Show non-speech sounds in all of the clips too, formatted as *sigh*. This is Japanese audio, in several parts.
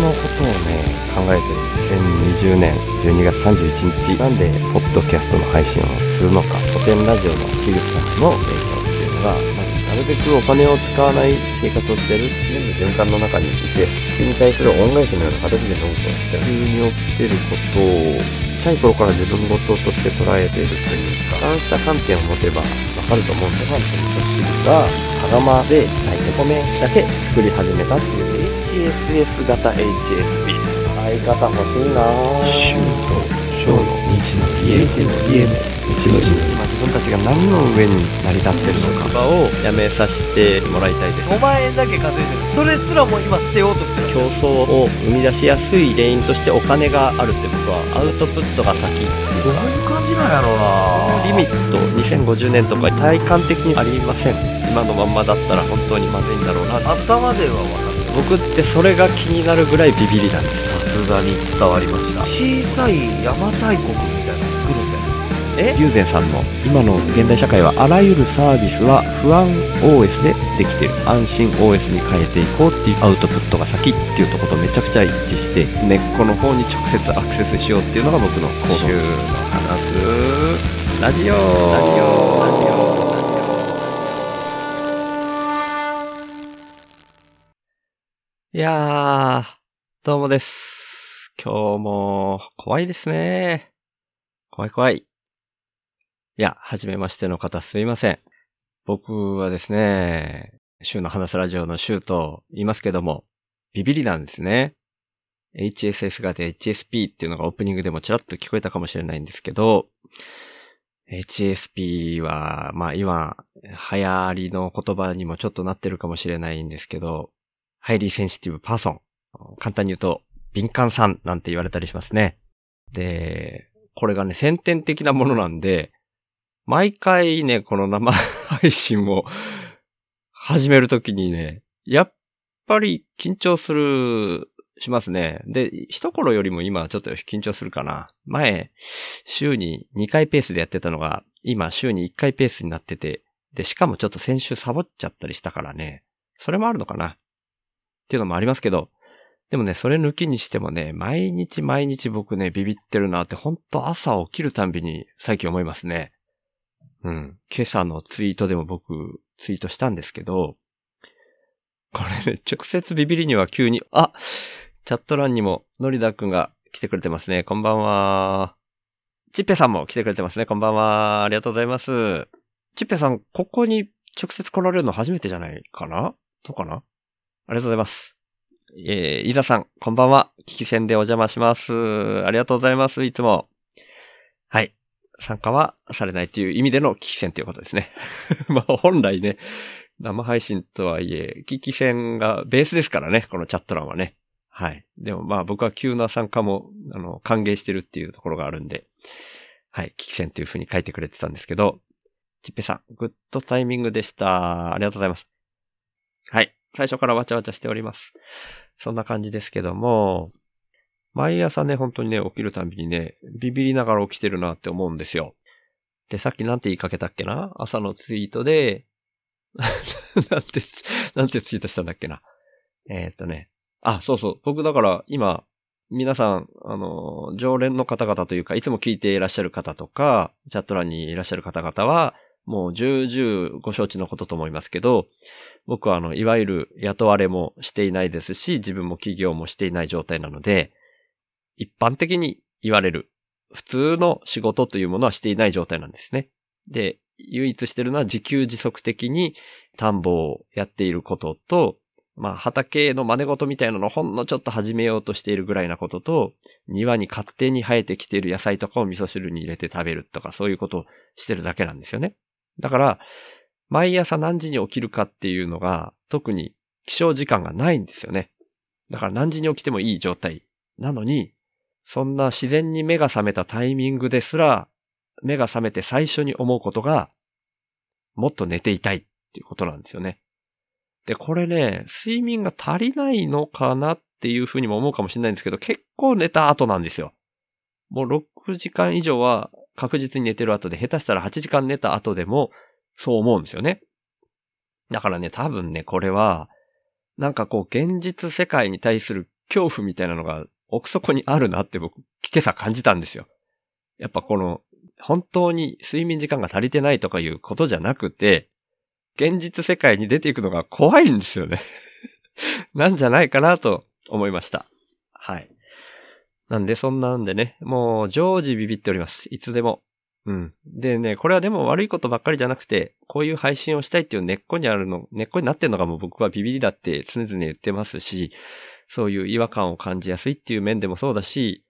のことをね、考えてる2020年12月31日、なんで、ポッドキャストの配信をするのか、古典ラジオの樋口さんの影響っていうのが、なるべくお金を使わない生活をしてる全部循環の中にいて、それに対する恩返しのような形でノートをして、急に起きてることを、小さい頃から自分事として捉えているというか、そうした観点を持てばわかると思うんですが、味噌汁が、羽釜で炊いて米だけ作り始めたっていう HSS 型 HSP。相方欲しいな。ぁ。シュート、ショーの日の家、日の家の日の家。今自分たちが何の上に成り立ってるのか。をやめさせてもらいたいです。5万円だけ稼いでる。それすらも今捨てようとしてる。競争を生み出しやすい原因としてお金があるって僕はアウトプットが先。どういう感じなんやろうな。リミット2050年とか体感的にありません。今のまんまだったら本当にまずいんだろうな。頭では分かる僕ってそれが気になるぐらいビビりなんです。さすがに伝わりました小さい邪馬台国みたいなの作るんだよえ？ユーゼンさんの今の現代社会はあらゆるサービスは不安 OS でできている。安心 OS に変えていこうっていうアウトプットが先っていうところとめちゃくちゃ一致して根っこの方に直接アクセスしようっていうのが僕の行動週の話すラジオラジオラジオやー、どうもです。今日も怖いですね。怖い怖い。いや、はじめましての方すいません。僕はですね、週の話すラジオの週と言いますけども、ビビリなんですね。HSS がで HSP っていうのがオープニングでもちらっと聞こえたかもしれないんですけど、HSP は、まあ今、流行りの言葉にもちょっとなってるかもしれないんですけど、 Highly Sensitive Person。簡単に言うと、敏感さんなんて言われたりしますね。で、これがね、先天的なものなんで、毎回ね、この生配信を始めるときにね、やっぱり緊張する、しますね。で、一頃よりも今ちょっと緊張するかな。前、週に2回ペースでやってたのが、今週に1回ペースになってて、で、しかもちょっと先週サボっちゃったりしたからね、それもあるのかな。っていうのもありますけど、でもね、それ抜きにしてもね、毎日毎日僕ね、ビビってるなって、ほんと朝起きるたんびに最近思いますね。うん。今朝のツイートでも僕、ツイートしたんですけど、これね、直接ビビりには急に、あチャット欄にも、のりだくんが来てくれてますね。こんばんは。ちっぺさんも来てくれてますね。こんばんは。ありがとうございます。ちっぺさん、ここに直接来られるの初めてじゃないかな？どうかな？ありがとうございます。えー、いざさん、こんばんは。聞き戦でお邪魔します。ありがとうございます。いつも。はい。参加はされないという意味での聞き戦ということですね。*laughs* まあ、本来ね、生配信とはいえ、聞き戦がベースですからね、このチャット欄はね。はい。でもまあ僕は急な参加も、あの、歓迎してるっていうところがあるんで、はい。聞き戦という風に書いてくれてたんですけど、ちっぺさん、グッドタイミングでした。ありがとうございます。はい。最初からわちゃわちゃしております。そんな感じですけども、毎朝ね、本当にね、起きるたびにね、ビビりながら起きてるなって思うんですよ。で、さっきなんて言いかけたっけな？朝のツイートで、*laughs* なんて、なんてツイートしたんだっけな？えーっとね。あ、そうそう。僕だから今、皆さん、あの、常連の方々というか、いつも聞いていらっしゃる方とか、チャット欄にいらっしゃる方々は、もう重々ご承知のことと思いますけど、僕はあの、いわゆる雇われもしていないですし、自分も企業もしていない状態なので、一般的に言われる、普通の仕事というものはしていない状態なんですね。で、唯一してるのは自給自足的に田んぼをやっていることと、まあ畑の真似事みたいなのをほんのちょっと始めようとしているぐらいなことと、庭に勝手に生えてきている野菜とかを味噌汁に入れて食べるとかそういうことをしてるだけなんですよね。だから、毎朝何時に起きるかっていうのが特に起床時間がないんですよね。だから何時に起きてもいい状態。なのに、そんな自然に目が覚めたタイミングですら、目が覚めて最初に思うことが、もっと寝ていたいっていうことなんですよね。で、これね、睡眠が足りないのかなっていうふうにも思うかもしれないんですけど、結構寝た後なんですよ。もう6時間以上は確実に寝てる後で、下手したら8時間寝た後でも、そう思うんですよね。だからね、多分ね、これは、なんかこう、現実世界に対する恐怖みたいなのが奥底にあるなって僕、今朝感じたんですよ。やっぱこの、本当に睡眠時間が足りてないとかいうことじゃなくて、現実世界に出ていくのが怖いんですよね。*laughs* なんじゃないかなと思いました。はい。なんで、そんなんでね、もう常時ビビっております。いつでも。うん。でね、これはでも悪いことばっかりじゃなくて、こういう配信をしたいっていう根っこにあるの、根っこになってるのがもう僕はビビりだって常々言ってますし、そういう違和感を感じやすいっていう面でもそうだし、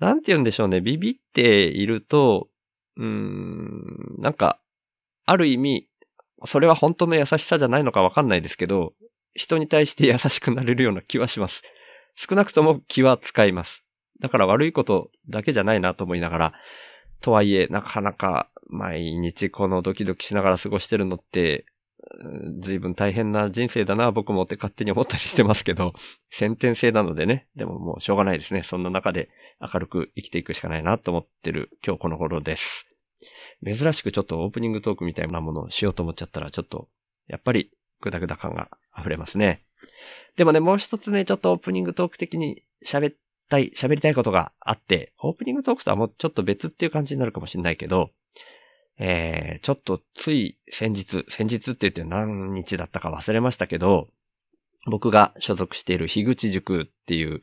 なんて言うんでしょうね、ビビっていると、うーん、なんか、ある意味、それは本当の優しさじゃないのかわかんないですけど、人に対して優しくなれるような気はします。少なくとも気は使います。だから悪いことだけじゃないなと思いながら、とはいえ、なかなか毎日このドキドキしながら過ごしてるのって、随分大変な人生だな、僕もって勝手に思ったりしてますけど、*laughs* 先天性なのでね、でももうしょうがないですね。そんな中で明るく生きていくしかないなと思ってる今日この頃です。珍しくちょっとオープニングトークみたいなものをしようと思っちゃったら、ちょっと、やっぱりグダグダ感が溢れますね。でもね、もう一つね、ちょっとオープニングトーク的に喋ったい、喋りたいことがあって、オープニングトークとはもうちょっと別っていう感じになるかもしれないけど、えー、ちょっとつい先日、先日って言って何日だったか忘れましたけど、僕が所属している樋口塾っていう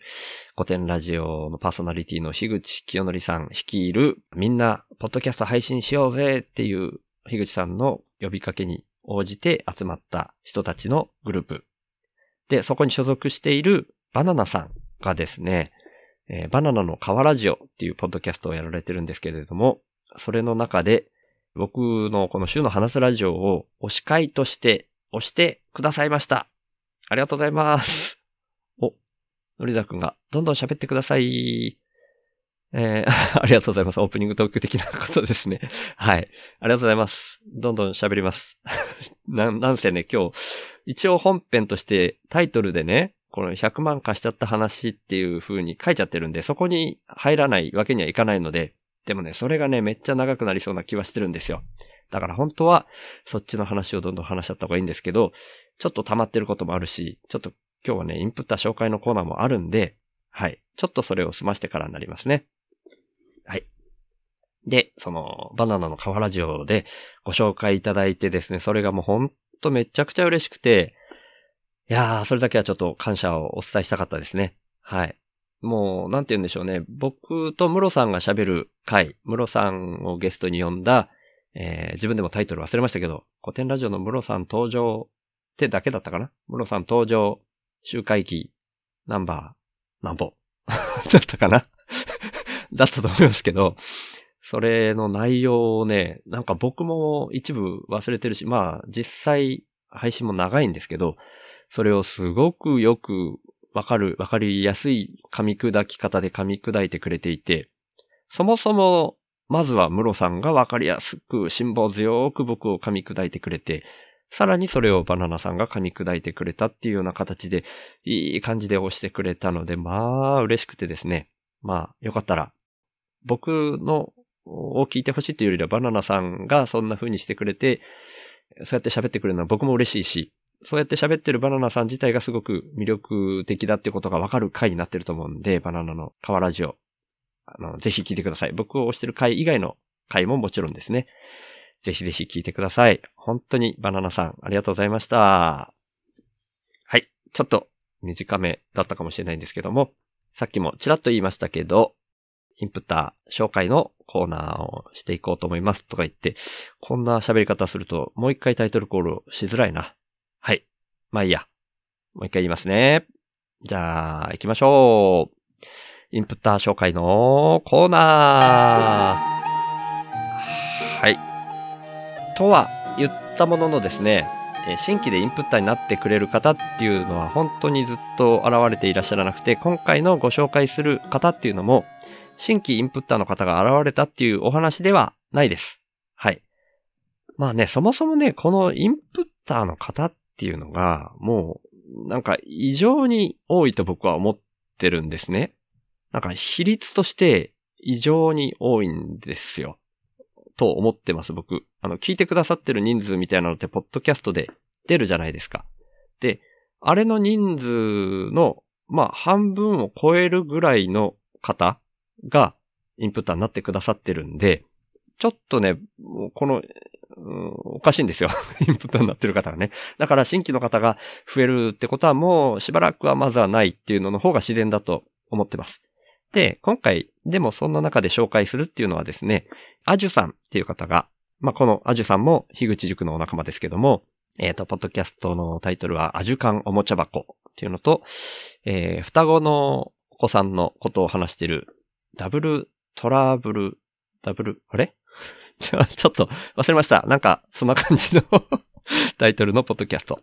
古典ラジオのパーソナリティの樋口清則さん率いるみんなポッドキャスト配信しようぜっていう樋口さんの呼びかけに応じて集まった人たちのグループ。で、そこに所属しているバナナさんがですね、えー、バナナの河ラジオっていうポッドキャストをやられてるんですけれども、それの中で僕のこの週の話すラジオを推し会として押してくださいました。ありがとうございます。お、のりだくんがどんどん喋ってください。えー、*laughs* ありがとうございます。オープニングトーク的なことですね。はい。ありがとうございます。どんどん喋ります。*laughs* な、なんせね、今日、一応本編としてタイトルでね、この100万貸しちゃった話っていう風に書いちゃってるんで、そこに入らないわけにはいかないので、でもね、それがね、めっちゃ長くなりそうな気はしてるんですよ。だから本当は、そっちの話をどんどん話しちゃった方がいいんですけど、ちょっと溜まってることもあるし、ちょっと今日はね、インプッター紹介のコーナーもあるんで、はい。ちょっとそれを済ましてからになりますね。はい。で、その、バナナの河原ラジオでご紹介いただいてですね、それがもうほんとめちゃくちゃ嬉しくて、いやー、それだけはちょっと感謝をお伝えしたかったですね。はい。もう、なんて言うんでしょうね。僕とムロさんが喋る回、ムロさんをゲストに呼んだ、えー、自分でもタイトル忘れましたけど、古典ラジオのムロさん登場ってだけだったかな？ムロさん登場、周回記、ナンバー、なんぼ？*laughs* だったかな？だったと思いますけど、それの内容をね、なんか僕も一部忘れてるし、まあ実際配信も長いんですけど、それをすごくよくわかる、わかりやすい噛み砕き方で噛み砕いてくれていて、そもそも、まずはムロさんがわかりやすく、辛抱強く僕を噛み砕いてくれて、さらにそれをバナナさんが噛み砕いてくれたっていうような形で、いい感じで押してくれたので、まあ、嬉しくてですね。まあ、よかったら、僕のを聞いてほしいっていうよりは、バナナさんがそんな風にしてくれて、そうやって喋ってくれるのは僕も嬉しいし、そうやって喋ってるバナナさん自体がすごく魅力的だってことがわかる回になってると思うんで、バナナの川ラジオ。あの、ぜひ聞いてください。僕を推してる回以外の回ももちろんですね。ぜひぜひ聞いてください。本当にバナナさん、ありがとうございました。はい。ちょっと短めだったかもしれないんですけども、さっきもちらっと言いましたけど、インプッター紹介のコーナーをしていこうと思いますとか言って、こんな喋り方するともう一回タイトルコールしづらいな。まあいいや。もう一回言いますね。じゃあ、行きましょう。インプッター紹介のコーナー。はい。とは言ったもののですね、新規でインプッターになってくれる方っていうのは本当にずっと現れていらっしゃらなくて、今回のご紹介する方っていうのも、新規インプッターの方が現れたっていうお話ではないです。はい。まあね、そもそもね、このインプッターの方っっていうのが、もう、なんか異常に多いと僕は思ってるんですね。なんか比率として異常に多いんですよ。と思ってます、僕。あの、聞いてくださってる人数みたいなのって、ポッドキャストで出るじゃないですか。で、あれの人数のまあ、半分を超えるぐらいの方がインプッターになってくださってるんで、ちょっとね、この、うんおかしいんですよ。*laughs* インプットになってる方がね。だから新規の方が増えるってことはもうしばらくはまずはないっていうのの方が自然だと思ってます。で、今回でもそんな中で紹介するっていうのはですね、アジュさんっていう方が、まあ、このアジュさんも樋口塾のお仲間ですけども、えっ、と、ポッドキャストのタイトルはアジュカンおもちゃ箱っていうのと、えー双子のお子さんのことを話しているダブルトラブル、ダブル、あれ？*laughs* ちょっと忘れました。なんか、そんな感じの *laughs* タイトルのポッドキャスト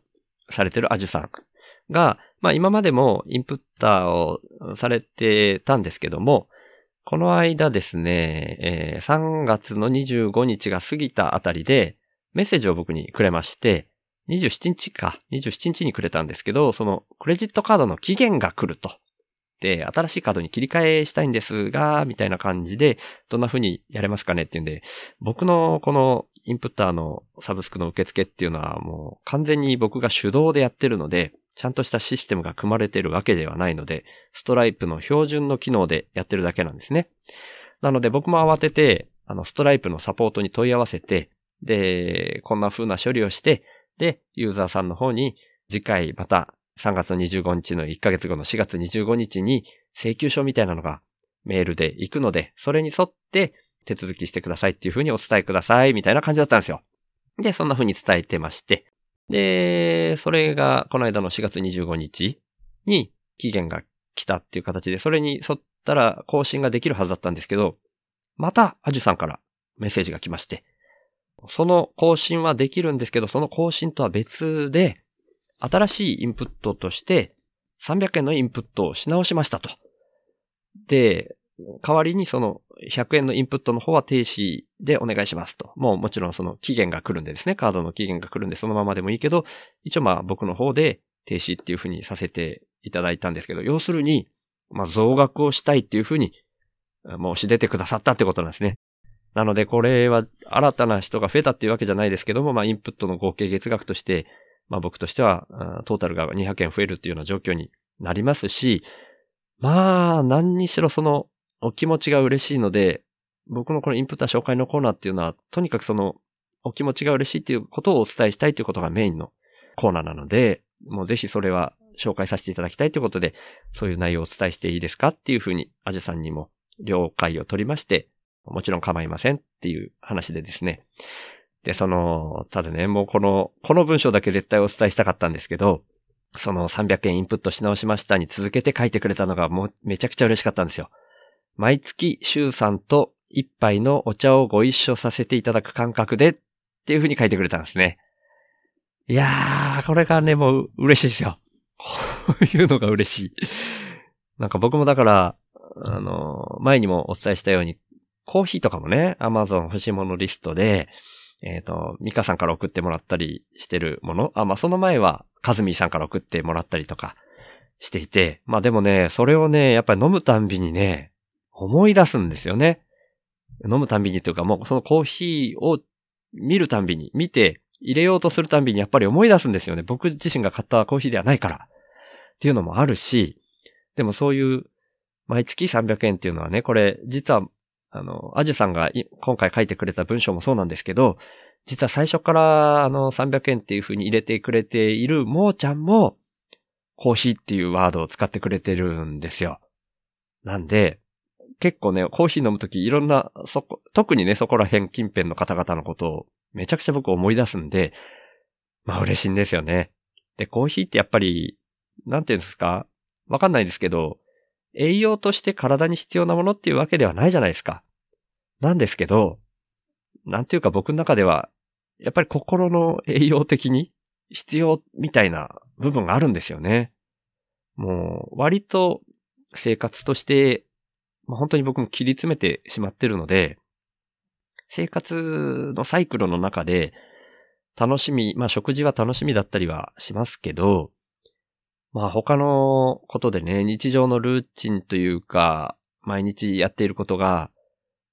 されてるアジュさんが、まあ今までもインプッターをされてたんですけども、この間ですね、えー3月の25日が過ぎたあたりでメッセージを僕にくれまして、27日か、27日にくれたんですけど、そのクレジットカードの期限が来ると。で、新しいカードに切り替えしたいんですが、みたいな感じで、どんな風にやれますかねっていうんで、僕のこのインプッターのサブスクの受付っていうのはもう完全に僕が手動でやってるので、ちゃんとしたシステムが組まれてるわけではないので、ストライプの標準の機能でやってるだけなんですね。なので僕も慌てて、あの、ストライプのサポートに問い合わせて、で、こんな風な処理をして、で、ユーザーさんの方に次回また3月25日の1ヶ月後の4月25日に請求書みたいなのがメールで行くので、それに沿って手続きしてくださいっていう風にお伝えくださいみたいな感じだったんですよ。で、そんな風に伝えてまして。で、それがこの間の4月25日に期限が来たっていう形で、それに沿ったら更新ができるはずだったんですけど、またアジュさんからメッセージが来まして、その更新はできるんですけど、その更新とは別で、新しいインプットとして、300円のインプットをし直しましたと。で、代わりにその100円のインプットの方は停止でお願いしますと。もうもちろんその期限が来るんでですね、カードの期限が来るんでそのままでもいいけど、一応まあ僕の方で停止っていう風にさせていただいたんですけど、要するに、まあ増額をしたいっていう風に申し出てくださったってことなんですね。なのでこれは新たな人が増えたっていうわけじゃないですけども、まあインプットの合計月額として、まあ僕としてはトータルが200円増えるっていうような状況になりますし、まあ何にしろそのお気持ちが嬉しいので、僕のこのインプッター紹介のコーナーっていうのは、とにかくそのお気持ちが嬉しいっていうことをお伝えしたいということがメインのコーナーなので、もうぜひそれは紹介させていただきたいということで、そういう内容をお伝えしていいですかっていうふうに、アジュさんにも了解を取りまして、もちろん構いませんっていう話でですね。で、その、ただね、もうこの、この文章だけ絶対お伝えしたかったんですけど、その300円インプットし直しましたに続けて書いてくれたのがもうめちゃくちゃ嬉しかったんですよ。毎月、週さんと一杯のお茶をご一緒させていただく感覚でっていう風に書いてくれたんですね。いやー、これがね、もう嬉しいですよ。こういうのが嬉しい。なんか僕もだから、あの、前にもお伝えしたように、コーヒーとかもね、アマゾン欲しいものリストで、えっ、と、ミカさんから送ってもらったりしてるもの。あ、まあ、その前は、カズミさんから送ってもらったりとかしていて、まあでもね、それをね、やっぱり飲むたんびにね、思い出すんですよね。飲むたんびにというか、もうそのコーヒーを見るたんびに、見て入れようとするたんびにやっぱり思い出すんですよね。僕自身が買ったコーヒーではないから。っていうのもあるし、でもそういう、毎月300円っていうのはね、これ、実は、あの、アジュさんが今回書いてくれた文章もそうなんですけど、実は最初から、あの、300円っていう風に入れてくれているもーちゃんも、コーヒーっていうワードを使ってくれてるんですよ。なんで、結構ね、コーヒー飲むときいろんな、そこ、特にね、そこら辺近辺の方々のことをめちゃくちゃ僕思い出すんで、まあ嬉しいんですよね。で、コーヒーってやっぱり、なんていうんですか？わかんないですけど、栄養として体に必要なものっていうわけではないじゃないですか。なんですけど、なんていうか僕の中では、やっぱり心の栄養的に必要みたいな部分があるんですよね。もう、割と生活として、まあ、本当に僕も切り詰めてしまってるので、生活のサイクルの中で、楽しみ、まあ食事は楽しみだったりはしますけど、まあ他のことでね、日常のルーチンというか、毎日やっていることが、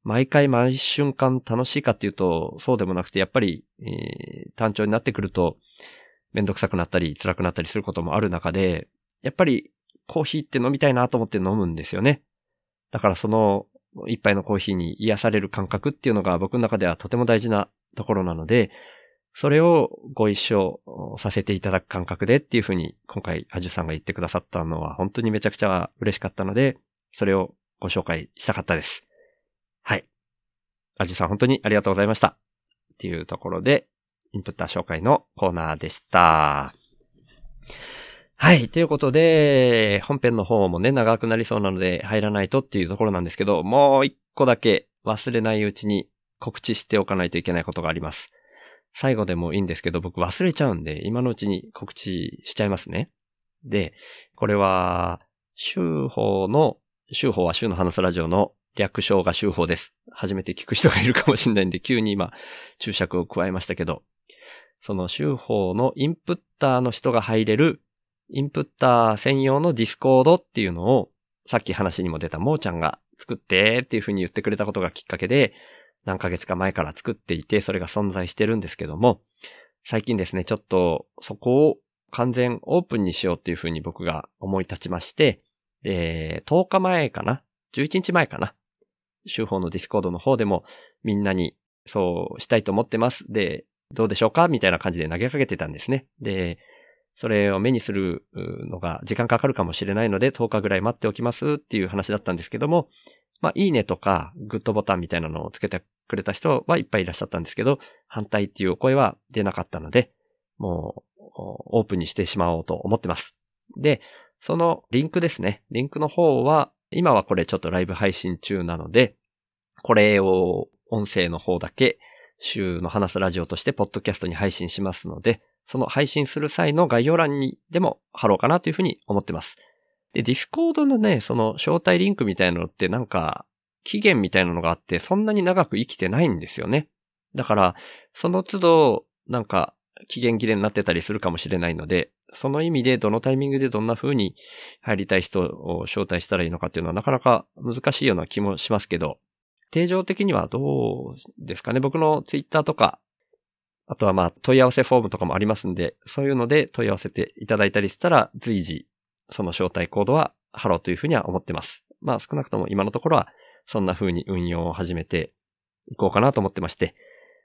毎回毎瞬間楽しいかっていうと、そうでもなくて、やっぱり、えー単調になってくると、めんどくさくなったり、辛くなったりすることもある中で、やっぱり、コーヒーって飲みたいなと思って飲むんですよね。だからその一杯のコーヒーに癒される感覚っていうのが僕の中ではとても大事なところなので、それをご一緒させていただく感覚でっていうふうに今回アジュさんが言ってくださったのは本当にめちゃくちゃ嬉しかったので、それをご紹介したかったです。はい。アジュさん本当にありがとうございました。っていうところで、インプッター紹介のコーナーでした。はい。ということで、本編の方もね、長くなりそうなので入らないとっていうところなんですけど、もう一個だけ忘れないうちに告知しておかないといけないことがあります。最後でもいいんですけど、僕忘れちゃうんで、今のうちに告知しちゃいますね。で、これは、週報の、週報は週の話すラジオの略称が週報です。初めて聞く人がいるかもしれないんで、急に今、注釈を加えましたけど、その週報のインプッターの人が入れる、インプッター専用の Discord っていうのを、さっき話にも出たもーちゃんが作ってっていう風に言ってくれたことがきっかけで、何ヶ月か前から作っていて、それが存在してるんですけども、最近ですね、ちょっとそこを完全オープンにしようっていう風に僕が思い立ちまして、で、10日前かな ?11 日前かな？週報の Discord の方でもみんなにそうしたいと思ってます。で、どうでしょうか？みたいな感じで投げかけてたんですね。で、それを目にするのが時間かかるかもしれないので10日ぐらい待っておきますっていう話だったんですけども、まあ、いいねとか、グッドボタンみたいなのをつけてくれた人はいっぱいいらっしゃったんですけど、反対っていうお声は出なかったので、もう、オープンにしてしまおうと思ってます。で、そのリンクですね。リンクの方は、今はこれちょっとライブ配信中なので、これを音声の方だけ週の話すラジオとしてポッドキャストに配信しますので、その配信する際の概要欄にでも貼ろうかなというふうに思ってます。で、 Discord のね、その招待リンクみたいなのってなんか、期限みたいなのがあって、そんなに長く生きてないんですよね。だから、その都度、なんか、期限切れになってたりするかもしれないので、その意味でどのタイミングでどんな風に入りたい人を招待したらいいのかっていうのはなかなか難しいような気もしますけど、定常的にはどうですかね。僕のツイッターとか、あとはまあ問い合わせフォームとかもありますんで、そういうので問い合わせていただいたりしたら随時その招待コードは貼ろうというふうには思ってます。まあ少なくとも今のところはそんな風に運用を始めていこうかなと思ってまして、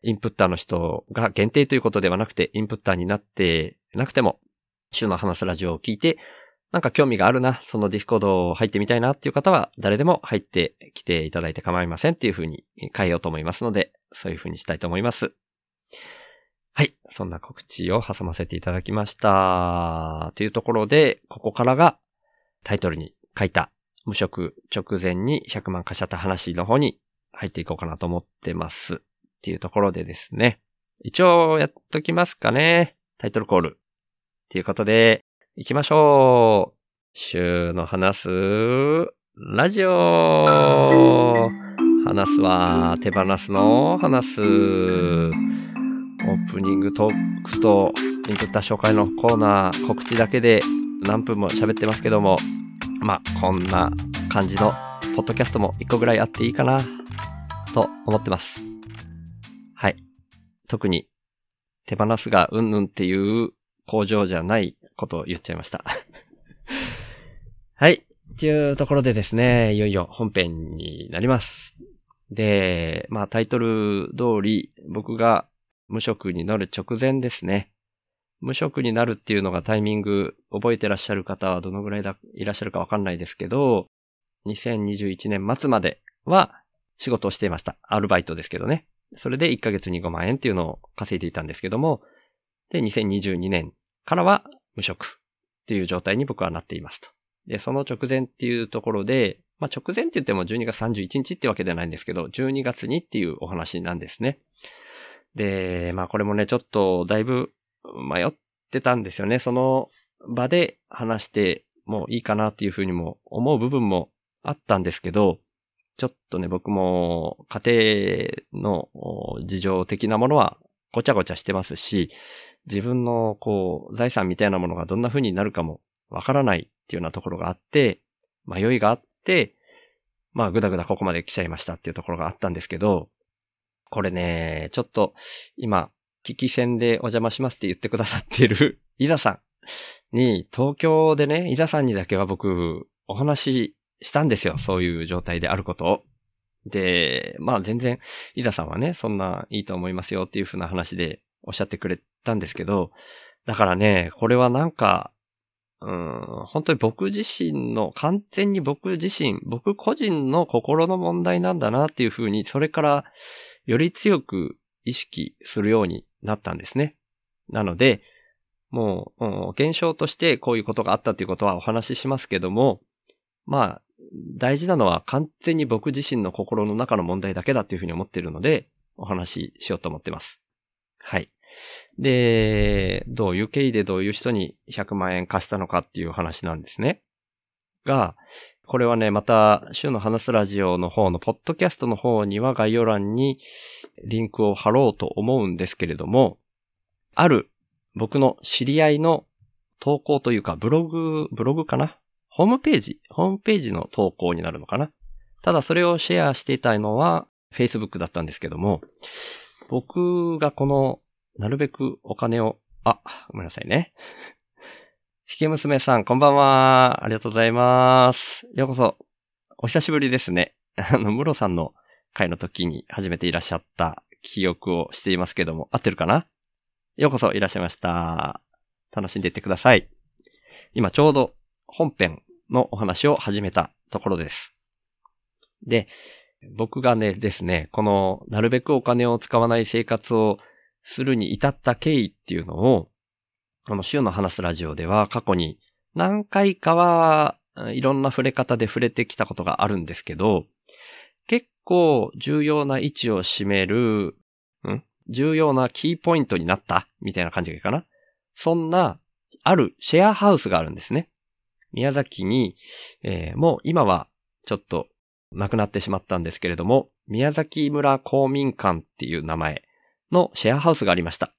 インプッターの人が限定ということではなくて、インプッターになってなくても、週の話すラジオを聞いて、なんか興味があるな、その Discord を入ってみたいなっていう方は、誰でも入ってきていただいて構いませんっていう風に変えようと思いますので、そういう風にしたいと思います。はい。そんな告知を挟ませていただきました。というところで、ここからがタイトルに書いた無職直前に100万貸しちゃった話の方に入っていこうかなと思ってます。っていうところでですね。一応やっときますかね。タイトルコール。っていうことで、行きましょう。週の話す、ラジオ話すは、手放すの話す。オープニングトークとインプッター紹介のコーナー告知だけで何分も喋ってますけども、まあ、こんな感じのポッドキャストも一個ぐらいあっていいかなと思ってます。はい。特に手放すがうんぬんっていう工場じゃないことを言っちゃいました。はい。というところでですね、いよいよ本編になります。で、まあタイトル通り僕が無職になる直前ですね。無職になるっていうのがタイミング覚えてらっしゃる方はどのぐらいだいらっしゃるかわかんないですけど、2021年末までは仕事をしていました。アルバイトですけどね。それで1ヶ月に5万円っていうのを稼いでいたんですけども、で、2022年からは無職っていう状態に僕はなっていますと。で、その直前っていうところで、まあ、直前って言っても12月31日ってわけではないんですけど、12月にっていうお話なんですね。で、まあこれもね、ちょっとだいぶ迷ってたんですよね。その場で話してもいいかなっていうふうにも思う部分もあったんですけど、ちょっとね、僕も家庭の事情的なものはごちゃごちゃしてますし、自分のこう財産みたいなものがどんな風になるかもわからないっていうようなところがあって、迷いがあって、まあぐだぐだここまで来ちゃいましたっていうところがあったんですけど、これね、ちょっと今、聞き戦でお邪魔しますって言ってくださっている、*laughs* 伊沢さん。に、東京でね、伊沢さんにだけは僕、お話ししたんですよ。そういう状態であることを。で、まあ全然、伊沢さんはね、そんないいと思いますよっていう風な話でおっしゃってくれたんですけど、だからね、これはなんか、うん、本当に僕自身の、完全に僕自身、僕個人の心の問題なんだなっていう風に、それからより強く意識するようになったんですね。なので、もう、現象としてこういうことがあったということはお話ししますけども、まあ、大事なのは完全に僕自身の心の中の問題だけだというふうに思っているので、お話ししようと思っています。はい。で、どういう経緯でどういう人に100万円貸したのかっていう話なんですね。が、これはね、また、週の話すラジオの方のポッドキャストの方には概要欄にリンクを貼ろうと思うんですけれども、ある僕の知り合いの投稿というか、ブログ、ブログかな？ホームページ、ホームページの投稿になるのかな？ただそれをシェアしていたのは Facebook だったんですけども、僕がこの、なるべくお金を、あ、ごめんなさいね。ひけ娘さん、こんばんは。ありがとうございます。ようこそ。お久しぶりですね。*laughs* あの、ムロさんの会の時に初めていらっしゃった記憶をしていますけども、合ってるかな？ようこそいらっしゃいました。楽しんでいってください。今ちょうど本編のお話を始めたところです。で、僕がねですね、このなるべくお金を使わない生活をするに至った経緯っていうのを、この週の話すラジオでは過去に何回かはいろんな触れ方で触れてきたことがあるんですけど、結構重要な位置を占める、ん？重要なキーポイントになったみたいな感じがいいかな？そんな、あるシェアハウスがあるんですね。宮崎に、えー、もう今はちょっと亡くなってしまったんですけれども、宮崎村公民館っていう名前のシェアハウスがありました。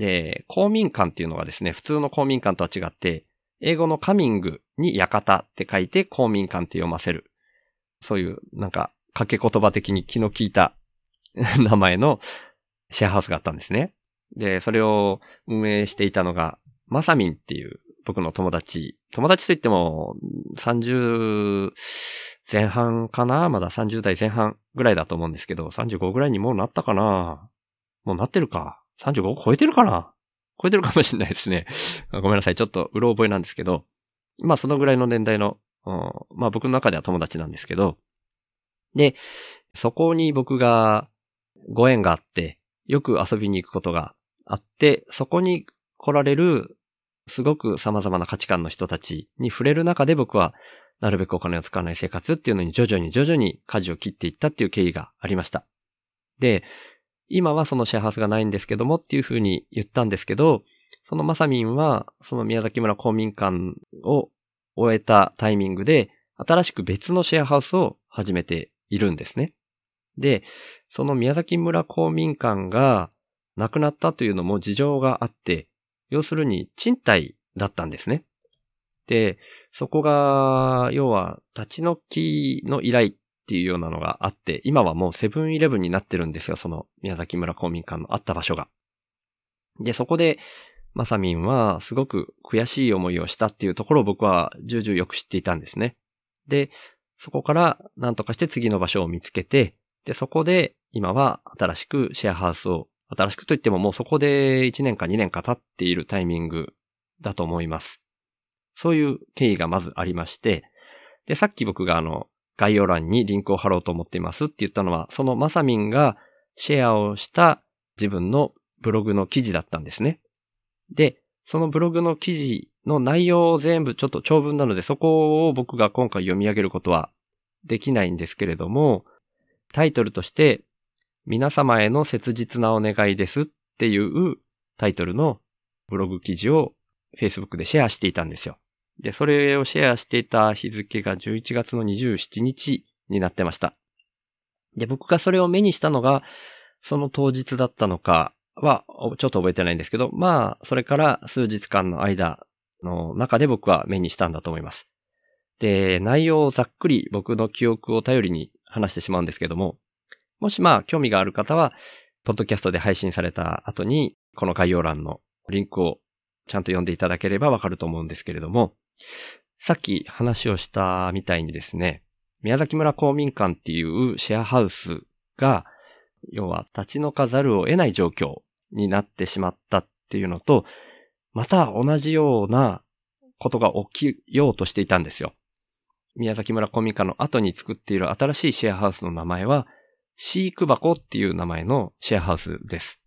で、公民館っていうのがですね、普通の公民館とは違って、英語のカミングに館って書いて公民館って読ませる。そういう、なんか、掛け言葉的に気の利いた *laughs* 名前のシェアハウスがあったんですね。で、それを運営していたのが、マサミンっていう僕の友達。友達といっても、30前半かな？まだ30代前半ぐらいだと思うんですけど、35ぐらいにもうなったかな？もうなってるか？35超えてるかな？超えてるかもしれないですね。*laughs* ごめんなさい。ちょっとうろ覚えなんですけど。まあそのぐらいの年代の、まあ僕の中では友達なんですけど。で、そこに僕がご縁があって、よく遊びに行くことがあって、そこに来られるすごく様々な価値観の人たちに触れる中で僕はなるべくお金を使わない生活っていうのに徐々に徐々に舵を切っていったっていう経緯がありました。で、今はそのシェアハウスがないんですけどもっていうふうに言ったんですけど、そのマサミンは、その宮崎村公民館を終えたタイミングで、新しく別のシェアハウスを始めているんですね。で、その宮崎村公民館が亡くなったというのも事情があって、要するに賃貸だったんですね。で、そこが、要は立ち退きの依頼っていうようなのがあって、今はもうセブンイレブンになってるんですよ、その宮崎村公民館のあった場所が。で、そこで、まさみんはすごく悔しい思いをしたっていうところを僕は重々よく知っていたんですね。で、そこから何とかして次の場所を見つけて、で、そこで今は新しくシェアハウスを、新しくといってももうそこで1年か2年か経っているタイミングだと思います。そういう経緯がまずありまして、で、さっき僕があの、概要欄にリンクを貼ろうと思っていますって言ったのは、そのマサミンがシェアをした自分のブログの記事だったんですね。で、そのブログの記事の内容を全部ちょっと長文なので、そこを僕が今回読み上げることはできないんですけれども、タイトルとして、皆様への切実なお願いですっていうタイトルのブログ記事を Facebook でシェアしていたんですよ。で、それをシェアしていた日付が11月の27日になってました。で、僕がそれを目にしたのが、その当日だったのかは、ちょっと覚えてないんですけど、まあ、それから数日間の間の中で僕は目にしたんだと思います。で、内容をざっくり僕の記憶を頼りに話してしまうんですけども、もしまあ、興味がある方は、ポッドキャストで配信された後に、この概要欄のリンクをちゃんと読んでいただければわかると思うんですけれども、さっき話をしたみたいにですね、宮崎村公民館っていうシェアハウスが、要は立ち退かざるを得ない状況になってしまったっていうのと、また同じようなことが起きようとしていたんですよ。宮崎村公民館の後に作っている新しいシェアハウスの名前は、飼育箱っていう名前のシェアハウスです。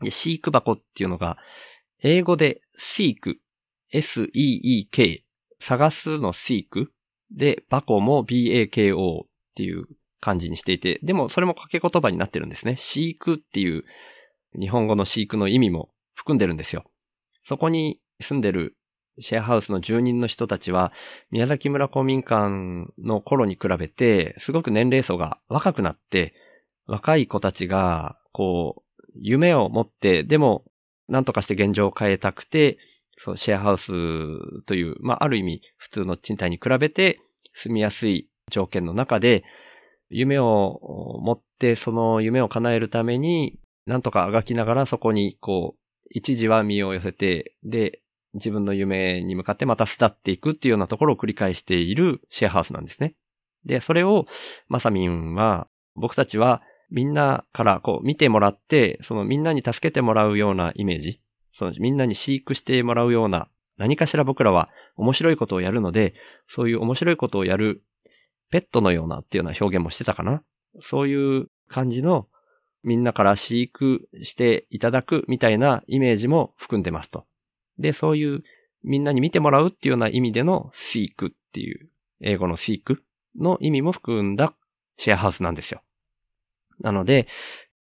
で飼育箱っていうのが、英語で seek, s-e-e-k 探すの seek で、バコも bako っていう感じにしていて、でもそれも掛け言葉になってるんですね。飼育っていう日本語の飼育の意味も含んでるんですよ。そこに住んでるシェアハウスの住人の人たちは、宮崎村公民館の頃に比べて、すごく年齢層が若くなって、若い子たちが、こう、夢を持って、でも、なんとかして現状を変えたくて、そう、シェアハウスという、まあ、ある意味、普通の賃貸に比べて住みやすい条件の中で、夢を持って、その夢を叶えるために、なんとかあがきながらそこに、こう、一時は身を寄せて、で、自分の夢に向かってまた巣立っていくっていうようなところを繰り返しているシェアハウスなんですね。で、それを、まさみんは、僕たちはみんなからこう見てもらって、そのみんなに助けてもらうようなイメージ、そのみんなに飼育してもらうような何かしら僕らは面白いことをやるので、そういう面白いことをやるペットのようなっていうような表現もしてたかな。そういう感じのみんなから飼育していただくみたいなイメージも含んでますと。で、そういうみんなに見てもらうっていうような意味での seek っていう英語の seek の意味も含んだシェアハウスなんですよ。なので、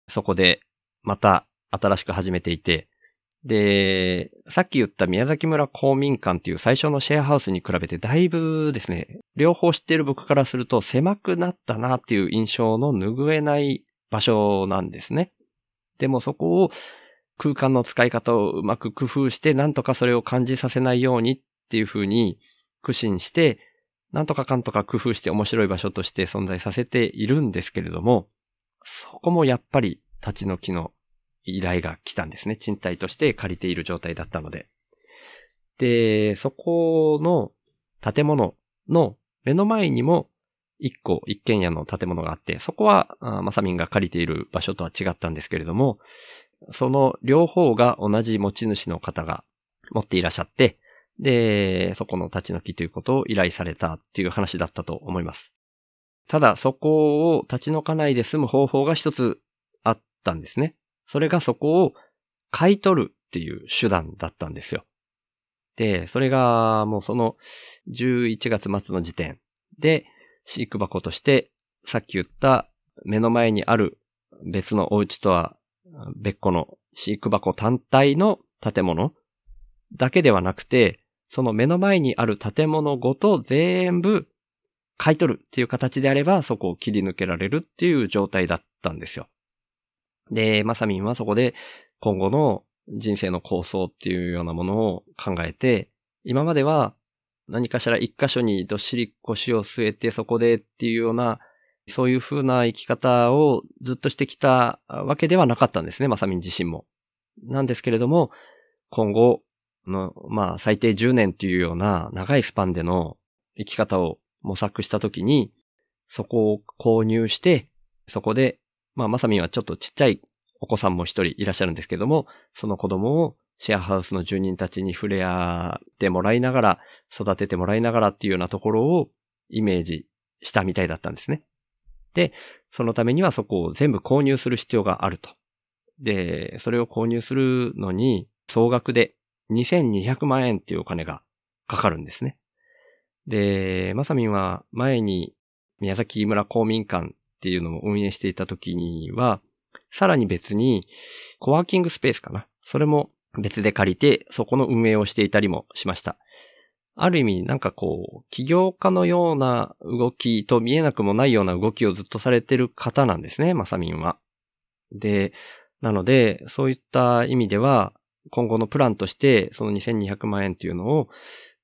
そこでまた新しく始めていて、で、さっき言った宮崎村公民館っていう最初のシェアハウスに比べてだいぶですね、両方知っている僕からすると狭くなったなっていう印象の拭えない場所なんですね。でもそこを空間の使い方をうまく工夫して、なんとかそれを感じさせないようにっていう風に苦心して、なんとかかんとか工夫して面白い場所として存在させているんですけれども、そこもやっぱり立ち退きの依頼が来たんですね。賃貸として借りている状態だったので。で、そこの建物の目の前にも一個一軒家の建物があって、そこはまさみんが借りている場所とは違ったんですけれども、その両方が同じ持ち主の方が持っていらっしゃって、で、そこの立ち退きということを依頼されたっていう話だったと思います。ただ、そこを立ち退かないで済む方法が一つあったんですね。それがそこを買い取るっていう手段だったんですよ。で、それがもうその11月末の時点で飼育箱としてさっき言った目の前にある別のお家とは別個の飼育箱単体の建物だけではなくて、その目の前にある建物ごと全部買い取るっていう形であれば、そこを切り抜けられるっていう状態だったんですよ。で、まさみんはそこで今後の人生の構想っていうようなものを考えて、今までは何かしら一箇所にどっしり腰を据えてそこでっていうようなそういう風な生き方をずっとしてきたわけではなかったんですね、まさみん自身も。なんですけれども、今後の、まあ、最低10年っていうような長いスパンでの生き方を模索したときに、そこを購入して、そこで、まあ、まさみんはちょっとちっちゃいお子さんも一人いらっしゃるんですけども、その子供をシェアハウスの住人たちに触れ合ってもらいながら、育ててもらいながらっていうようなところをイメージしたみたいだったんですね。で、そのためにはそこを全部購入する必要があると。で、それを購入するのに、総額で2200万円っていうお金がかかるんですね。で、まさみんは前に宮崎村公民館っていうのを運営していた時には、さらに別にコワーキングスペースかな。それも別で借りて、そこの運営をしていたりもしました。ある意味、なんかこう、起業家のような動きと見えなくもないような動きをずっとされてる方なんですね、まさみんは。で、なので、そういった意味では、今後のプランとして、その2200万円っていうのを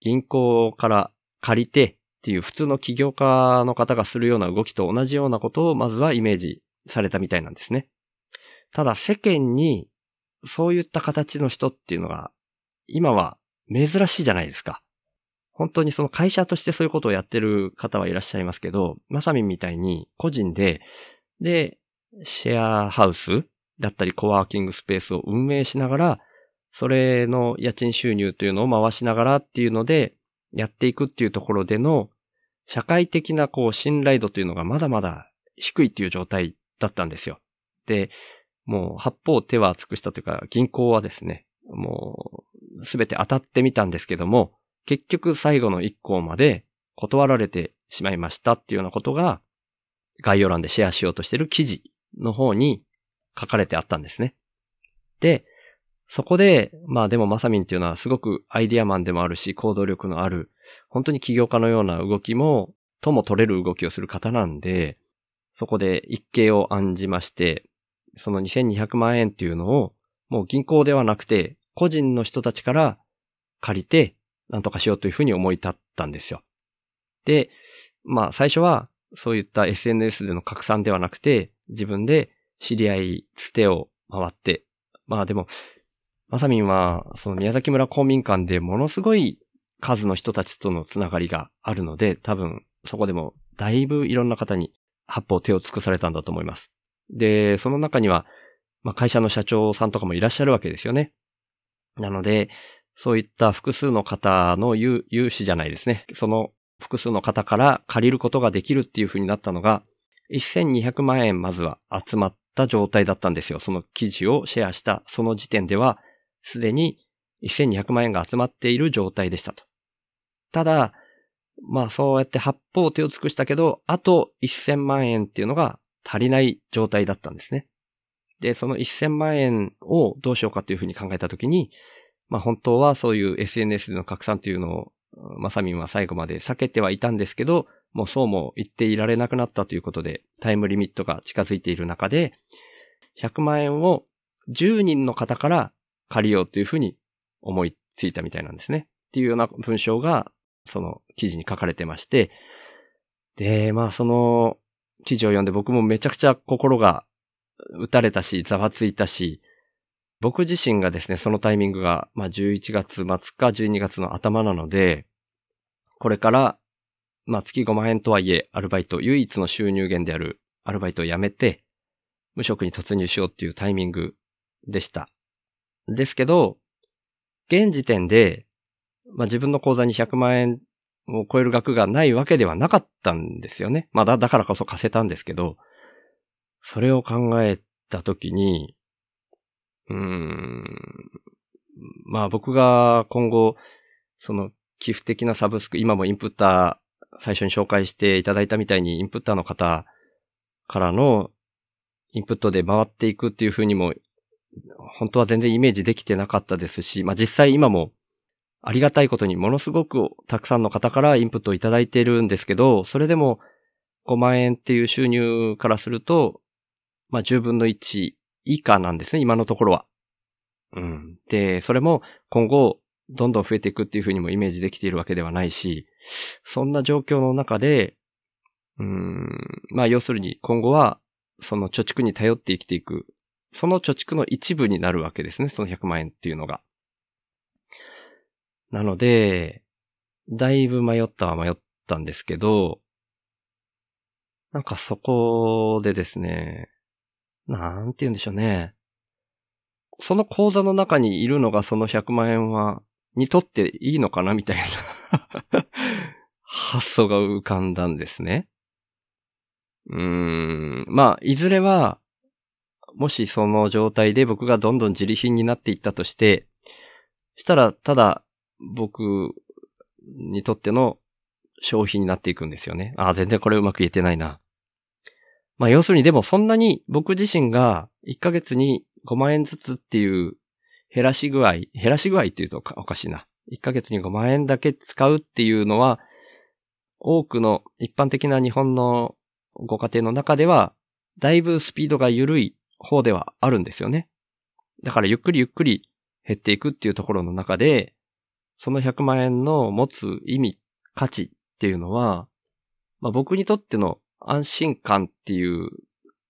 銀行から借りてっていう普通の起業家の方がするような動きと同じようなことをまずはイメージされたみたいなんですね。ただ世間にそういった形の人っていうのが今は珍しいじゃないですか。本当にその会社としてそういうことをやってる方はいらっしゃいますけど、まさみんみたいに個人で、で、シェアハウスだったりコワーキングスペースを運営しながら、それの家賃収入というのを回しながらっていうので、やっていくっていうところでの、社会的なこう信頼度というのがまだまだ低いっていう状態だったんですよ。で、もう八方手は尽くしたというか、銀行はですね、もうすべて当たってみたんですけども、結局最後の一項まで断られてしまいましたっていうようなことが、概要欄でシェアしようとしている記事の方に書かれてあったんですね。で、そこで、まあでもマサミンっていうのはすごくアイディアマンでもあるし、行動力のある、本当に起業家のような動きも、とも取れる動きをする方なんで、そこで一計を案じまして、その2200万円っていうのを、もう銀行ではなくて、個人の人たちから借りて、なんとかしようというふうに思い立ったんですよ。で、まあ最初は、そういった SNS での拡散ではなくて、自分で知り合い、つてを回って、まあでも、まさみんは、その宮崎村公民館でものすごい数の人たちとのつながりがあるので、多分そこでもだいぶいろんな方に八方手を尽くされたんだと思います。で、その中には、まあ、会社の社長さんとかもいらっしゃるわけですよね。なので、そういった複数の方の融資じゃないですね。その複数の方から借りることができるっていう風になったのが、1200万円まずは集まった状態だったんですよ。その記事をシェアしたその時点では、すでに1200万円が集まっている状態でしたと。ただ、まあそうやって八方手を尽くしたけど、あと1000万円っていうのが足りない状態だったんですね。で、その1000万円をどうしようかというふうに考えたときに、まあ本当はそういう SNS での拡散というのを、まさみんは最後まで避けてはいたんですけど、もうそうも言っていられなくなったということで、タイムリミットが近づいている中で、100万円を10人の方から借りようというふうに思いついたみたいなんですね。っていうような文章が、その記事に書かれてまして、で、まあその記事を読んで僕もめちゃくちゃ心が打たれたし、ざわついたし、僕自身がですね、そのタイミングが、まあ11月末か12月の頭なので、これから、まあ月5万円とはいえ、アルバイト、唯一の収入源であるアルバイトを辞めて、無職に突入しようっていうタイミングでした。ですけど、現時点で、まあ自分の口座に100万円を超える額がないわけではなかったんですよね。まあだ、だからこそ貸せたんですけど、それを考えたときに、うーん、まあ僕が今後、その寄付的なサブスク、今もインプッター、最初に紹介していただいたみたいにインプッターの方からのインプットで回っていくっていうふうにも、本当は全然イメージできてなかったですし、まあ実際今もありがたいことにものすごくたくさんの方からインプットをいただいているんですけど、それでも5万円っていう収入からすると、まあ10分の1以下なんですね、今のところは。うん。で、それも今後どんどん増えていくっていうふうにもイメージできているわけではないし、そんな状況の中で、うん、まあ要するに今後はその貯蓄に頼って生きていく。その貯蓄の一部になるわけですね、その100万円っていうのが。なので、だいぶ迷ったは迷ったんですけど、なんかそこでですね、なんて言うんでしょうね。その口座の中にいるのがその100万円は、にとっていいのかなみたいな *laughs* 発想が浮かんだんですね。うーん。まあ、いずれは、もしその状態で僕がどんどん自利品になっていったとして、したら、ただ、僕にとっての消費になっていくんですよね。ああ、全然これうまく言えてないな。まあ要するにでもそんなに僕自身が1ヶ月に5万円ずつっていう減らし具合、減らし具合って言うとおかしいな。1ヶ月に5万円だけ使うっていうのは、多くの一般的な日本のご家庭の中では、だいぶスピードが緩い方ではあるんですよね。だからゆっくりゆっくり減っていくっていうところの中で、その100万円の持つ意味、価値っていうのは、まあ僕にとっての安心感っていう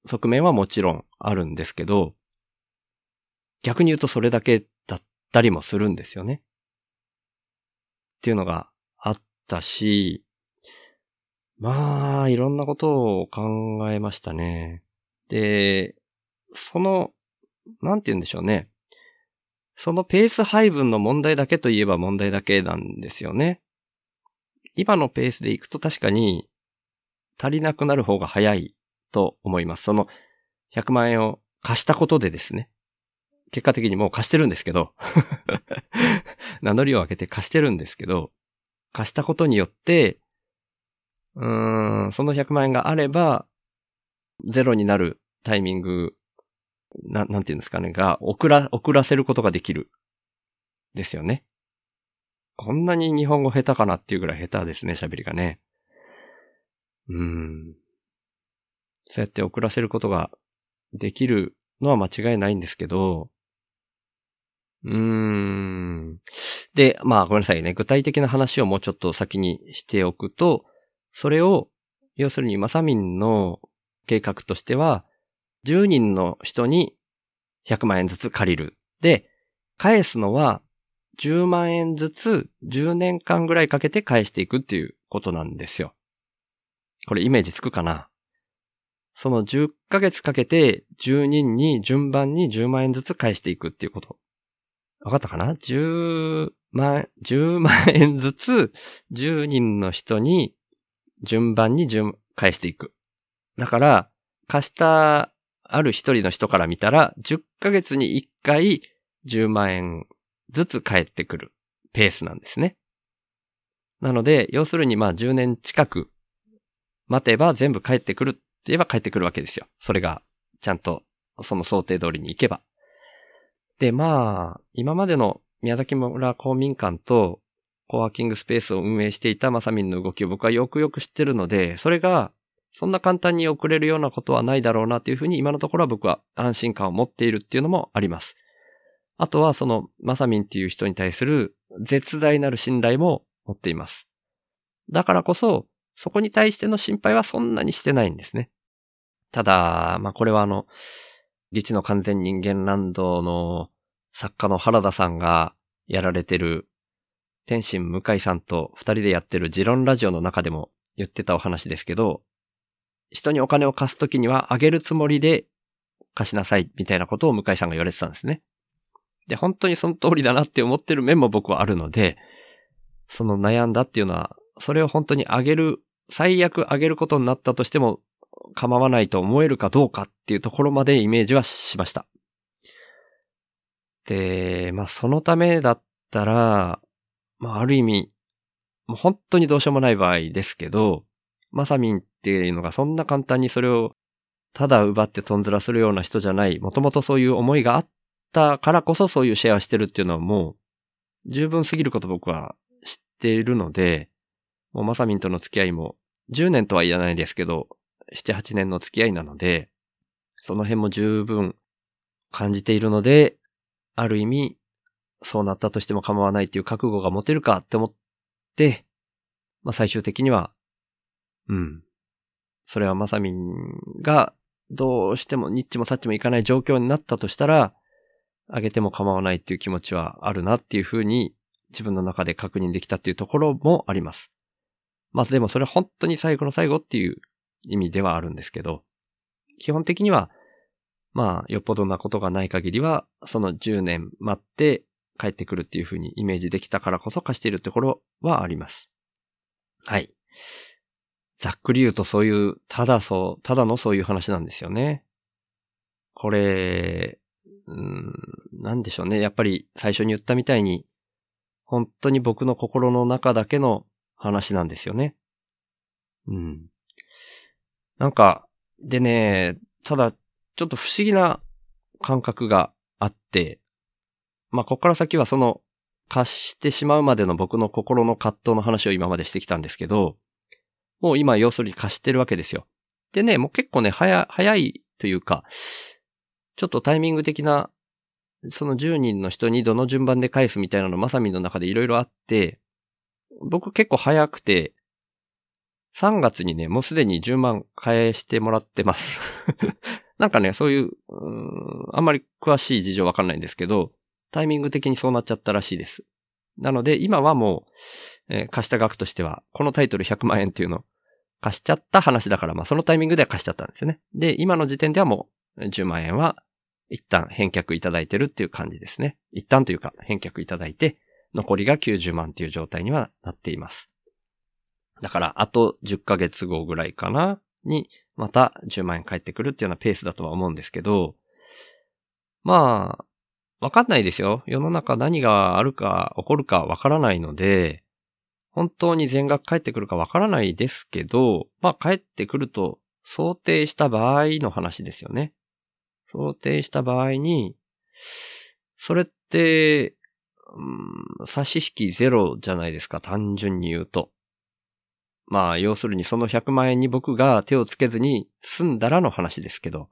側面はもちろんあるんですけど、逆に言うとそれだけだったりもするんですよね。っていうのがあったし、まあ、いろんなことを考えましたね。で、その、なんて言うんでしょうね。そのペース配分の問題だけといえば問題だけなんですよね。今のペースで行くと確かに足りなくなる方が早いと思います。その100万円を貸したことでですね。結果的にもう貸してるんですけど *laughs* 名乗りを上げて貸してるんですけど、貸したことによって、うーん、その100万円があれば、ゼロになるタイミング、な、なんていうんですかね、が、遅ら、遅らせることができる。ですよね。こんなに日本語下手かなっていうぐらい下手ですね、喋りがね。うん。そうやって遅らせることができるのは間違いないんですけど、うーん。で、まあごめんなさいね。具体的な話をもうちょっと先にしておくと、それを、要するにマサミンの計画としては、10人の人に100万円ずつ借りる。で、返すのは10万円ずつ10年間ぐらいかけて返していくっていうことなんですよ。これイメージつくかな？その10ヶ月かけて10人に順番に10万円ずつ返していくっていうこと。わかったかな ?10 万、10万円ずつ10人の人に順番に、返していく。だから、貸したある一人の人から見たら、10ヶ月に1回10万円ずつ返ってくるペースなんですね。なので、要するにまあ10年近く待てば全部返ってくるって言えば返ってくるわけですよ。それがちゃんとその想定通りに行けば。で、まあ、今までの宮崎村公民館とコワーキングスペースを運営していたマサミンの動きを僕はよくよく知ってるので、それがそんな簡単に送れるようなことはないだろうなというふうに今のところは僕は安心感を持っているっていうのもあります。あとはそのマサミンっていう人に対する絶大なる信頼も持っています。だからこそ、そこに対しての心配はそんなにしてないんですね。ただ、まあこれはあの、リチの完全人間ランドの作家の原田さんがやられてる天心向井さんと二人でやってるジロンラジオの中でも言ってたお話ですけど、人にお金を貸すときにはあげるつもりで貸しなさいみたいなことを向井さんが言われてたんですね。で、本当にその通りだなって思ってる面も僕はあるので、その悩んだっていうのは、それを本当にあげる、最悪あげることになったとしても構わないと思えるかどうかっていうところまでイメージはしました。で、まあそのためだったら、まあある意味、もう本当にどうしようもない場合ですけど、マサミンっていうのがそんな簡単にそれをただ奪ってトンズラするような人じゃない、もともとそういう思いがあったからこそそういうシェアしてるっていうのはもう十分すぎること僕は知っているので、もうマサミンとの付き合いも10年とは言わないですけど、7、8年の付き合いなので、その辺も十分感じているので、ある意味、そうなったとしても構わないっていう覚悟が持てるかって思って、まあ最終的にはうん。それはまさみんがどうしてもニッチもサッチもいかない状況になったとしたら、あげても構わないっていう気持ちはあるなっていうふうに自分の中で確認できたっていうところもあります。まあでもそれは本当に最後の最後っていう意味ではあるんですけど、基本的には、まあよっぽどなことがない限りは、その10年待って帰ってくるっていうふうにイメージできたからこそ貸しているところはあります。はい。ざっくり言うとそういう、ただそう、ただのそういう話なんですよね。これ、うん、なんでしょうね。やっぱり最初に言ったみたいに、本当に僕の心の中だけの話なんですよね。うん。なんか、でね、ただ、ちょっと不思議な感覚があって、まあ、ここから先はその、貸してしまうまでの僕の心の葛藤の話を今までしてきたんですけど、もう今要するに貸してるわけですよ。でね、もう結構ね、早、早いというか、ちょっとタイミング的な、その10人の人にどの順番で返すみたいなのまさみの中でいろいろあって、僕結構早くて、3月にね、もうすでに10万返してもらってます *laughs* なんかね、そういう、うあんまり詳しい事情わかんないんですけど、タイミング的にそうなっちゃったらしいです。なので、今はもう、えー貸した額としては、このタイトル100万円っていうの貸しちゃった話だから、まあそのタイミングで貸しちゃったんですよね。で、今の時点ではもう10万円は一旦返却いただいてるっていう感じですね。一旦というか返却いただいて、残りが90万っていう状態にはなっています。だから、あと10ヶ月後ぐらいかなに、また10万円返ってくるっていうようなペースだとは思うんですけど、まあ、わかんないですよ。世の中何があるか起こるかわからないので、本当に全額返ってくるかわからないですけど、まあ返ってくると想定した場合の話ですよね。想定した場合に、それって、うん差し引きゼロじゃないですか、単純に言うと。まあ、要するにその100万円に僕が手をつけずに済んだらの話ですけど。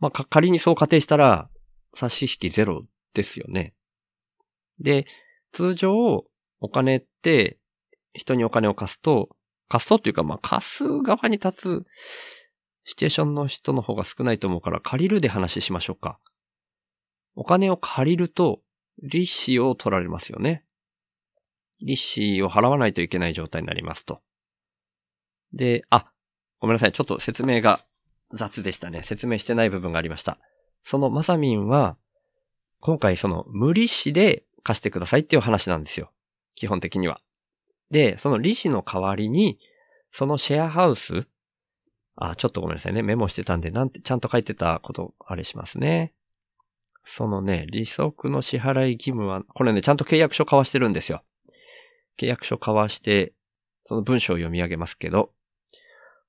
まあ、仮にそう仮定したら、差し引きゼロですよね。で、通常、お金って、人にお金を貸すと、貸すとっていうか、まあ、貸す側に立つシチュエーションの人の方が少ないと思うから、借りるで話しましょうか。お金を借りると、利子を取られますよね。利子を払わないといけない状態になりますと。で、あ、ごめんなさい。ちょっと説明が雑でしたね。説明してない部分がありました。そのマサミンは、今回その無利子で貸してくださいっていう話なんですよ。基本的には。で、その利子の代わりに、そのシェアハウス、あ、ちょっとごめんなさいね。メモしてたんで、なんて、ちゃんと書いてたこと、あれしますね。そのね、利息の支払い義務は、これね、ちゃんと契約書交わしてるんですよ。契約書交わして、その文章を読み上げますけど、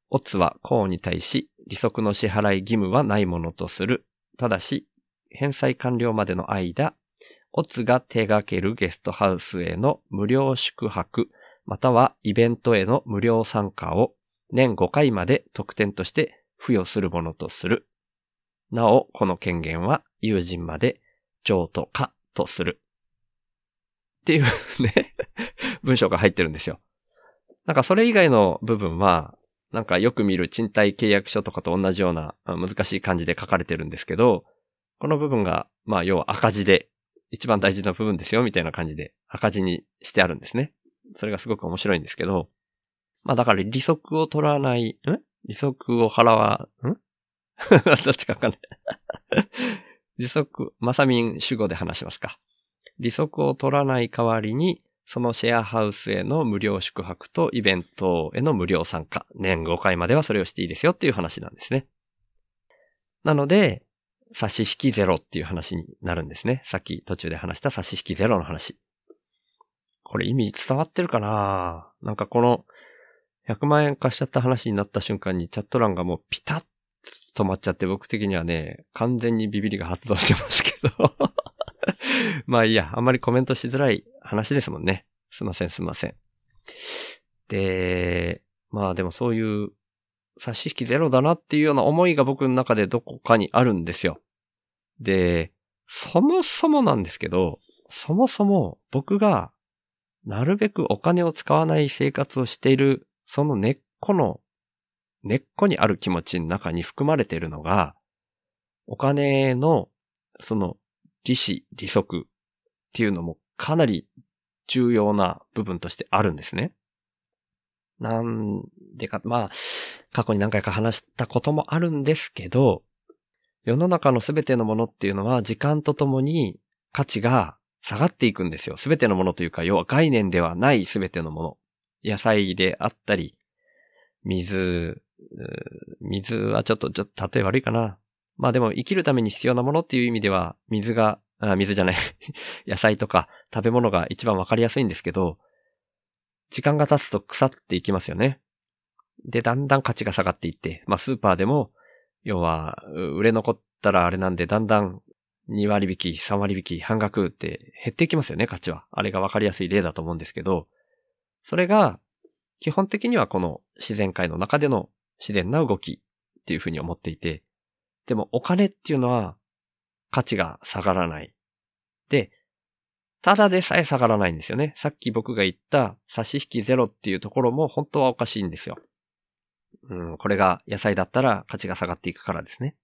オツはコーに対し、利息の支払い義務はないものとする。ただし、返済完了までの間、オツが手掛けるゲストハウスへの無料宿泊、またはイベントへの無料参加を年5回まで特典として付与するものとする。なお、この権限は友人まで譲渡可とする。っていうね、*laughs* 文章が入ってるんですよ。なんかそれ以外の部分は、なんかよく見る賃貸契約書とかと同じような難しい感じで書かれてるんですけど、この部分が、まあ要は赤字で、一番大事な部分ですよ、みたいな感じで赤字にしてあるんですね。それがすごく面白いんですけど、まあだから利息を取らない、ん？利息を払わ、ん？*laughs* どっちかわかんない。利息、マサミン主語で話しますか。利息を取らない代わりに、そのシェアハウスへの無料宿泊とイベントへの無料参加。年5回まではそれをしていいですよっていう話なんですね。なので、差し引きゼロっていう話になるんですね。さっき途中で話した差し引きゼロの話。これ意味伝わってるかな？なんかこの100万円貸しちゃった話になった瞬間にチャット欄がもうピタッと止まっちゃって僕的にはね、完全にビビリが発動してますけど。*laughs* まあいいや、あんまりコメントしづらい話ですもんね。すいませんすいません。で、まあでもそういう差し引きゼロだなっていうような思いが僕の中でどこかにあるんですよ。で、そもそもなんですけど、そもそも僕がなるべくお金を使わない生活をしている、その根っこの、根っこにある気持ちの中に含まれているのが、お金の、その、利子、利息っていうのもかなり重要な部分としてあるんですね。なんでか、まあ、過去に何回か話したこともあるんですけど、世の中のすべてのものっていうのは時間とともに価値が下がっていくんですよ。すべてのものというか、要は概念ではないすべてのもの。野菜であったり、水、水はちょっと、ちょっと例え悪いかな。まあでも生きるために必要なものっていう意味では、水が、あ水じゃない、*laughs* 野菜とか食べ物が一番わかりやすいんですけど、時間が経つと腐っていきますよね。で、だんだん価値が下がっていって、まあスーパーでも、要は、売れ残ったらあれなんで、だんだん2割引き、3割引き、半額って減っていきますよね、価値は。あれがわかりやすい例だと思うんですけど、それが、基本的にはこの自然界の中での自然な動きっていうふうに思っていて、でもお金っていうのは価値が下がらない。で、ただでさえ下がらないんですよね。さっき僕が言った差し引きゼロっていうところも本当はおかしいんですよ。うん、これが野菜だったら価値が下がっていくからですね。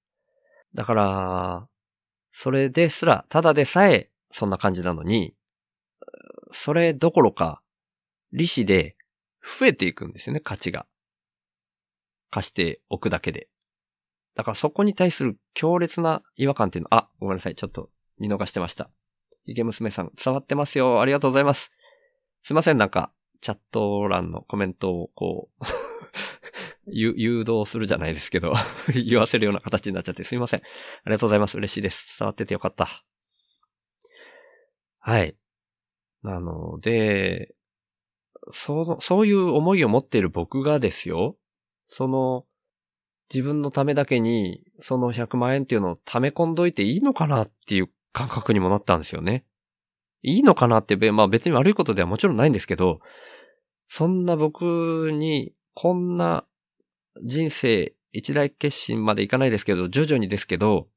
だから、それですら、ただでさえそんな感じなのに、それどころか、利子で増えていくんですよね、価値が。貸しておくだけで。だからそこに対する強烈な違和感っていうの、あ、ごめんなさい、ちょっと見逃してました。池娘さん、伝わってますよ。ありがとうございます。すいません、なんか、チャット欄のコメントをこう誘誘導するじゃないですけど *laughs* 言わせるような形になっちゃってすいません。ありがとうございます。嬉しいです。伝わっててよかった。はい。なので、その、そういう思いを持っている僕がですよ、その、自分のためだけに、その100万円っていうのを溜め込んどいていいのかなっていう感覚にもなったんですよね。いいのかなって、まあ別に悪いことではもちろんないんですけど、そんな僕に、こんな人生一大決心までいかないですけど、徐々にですけど、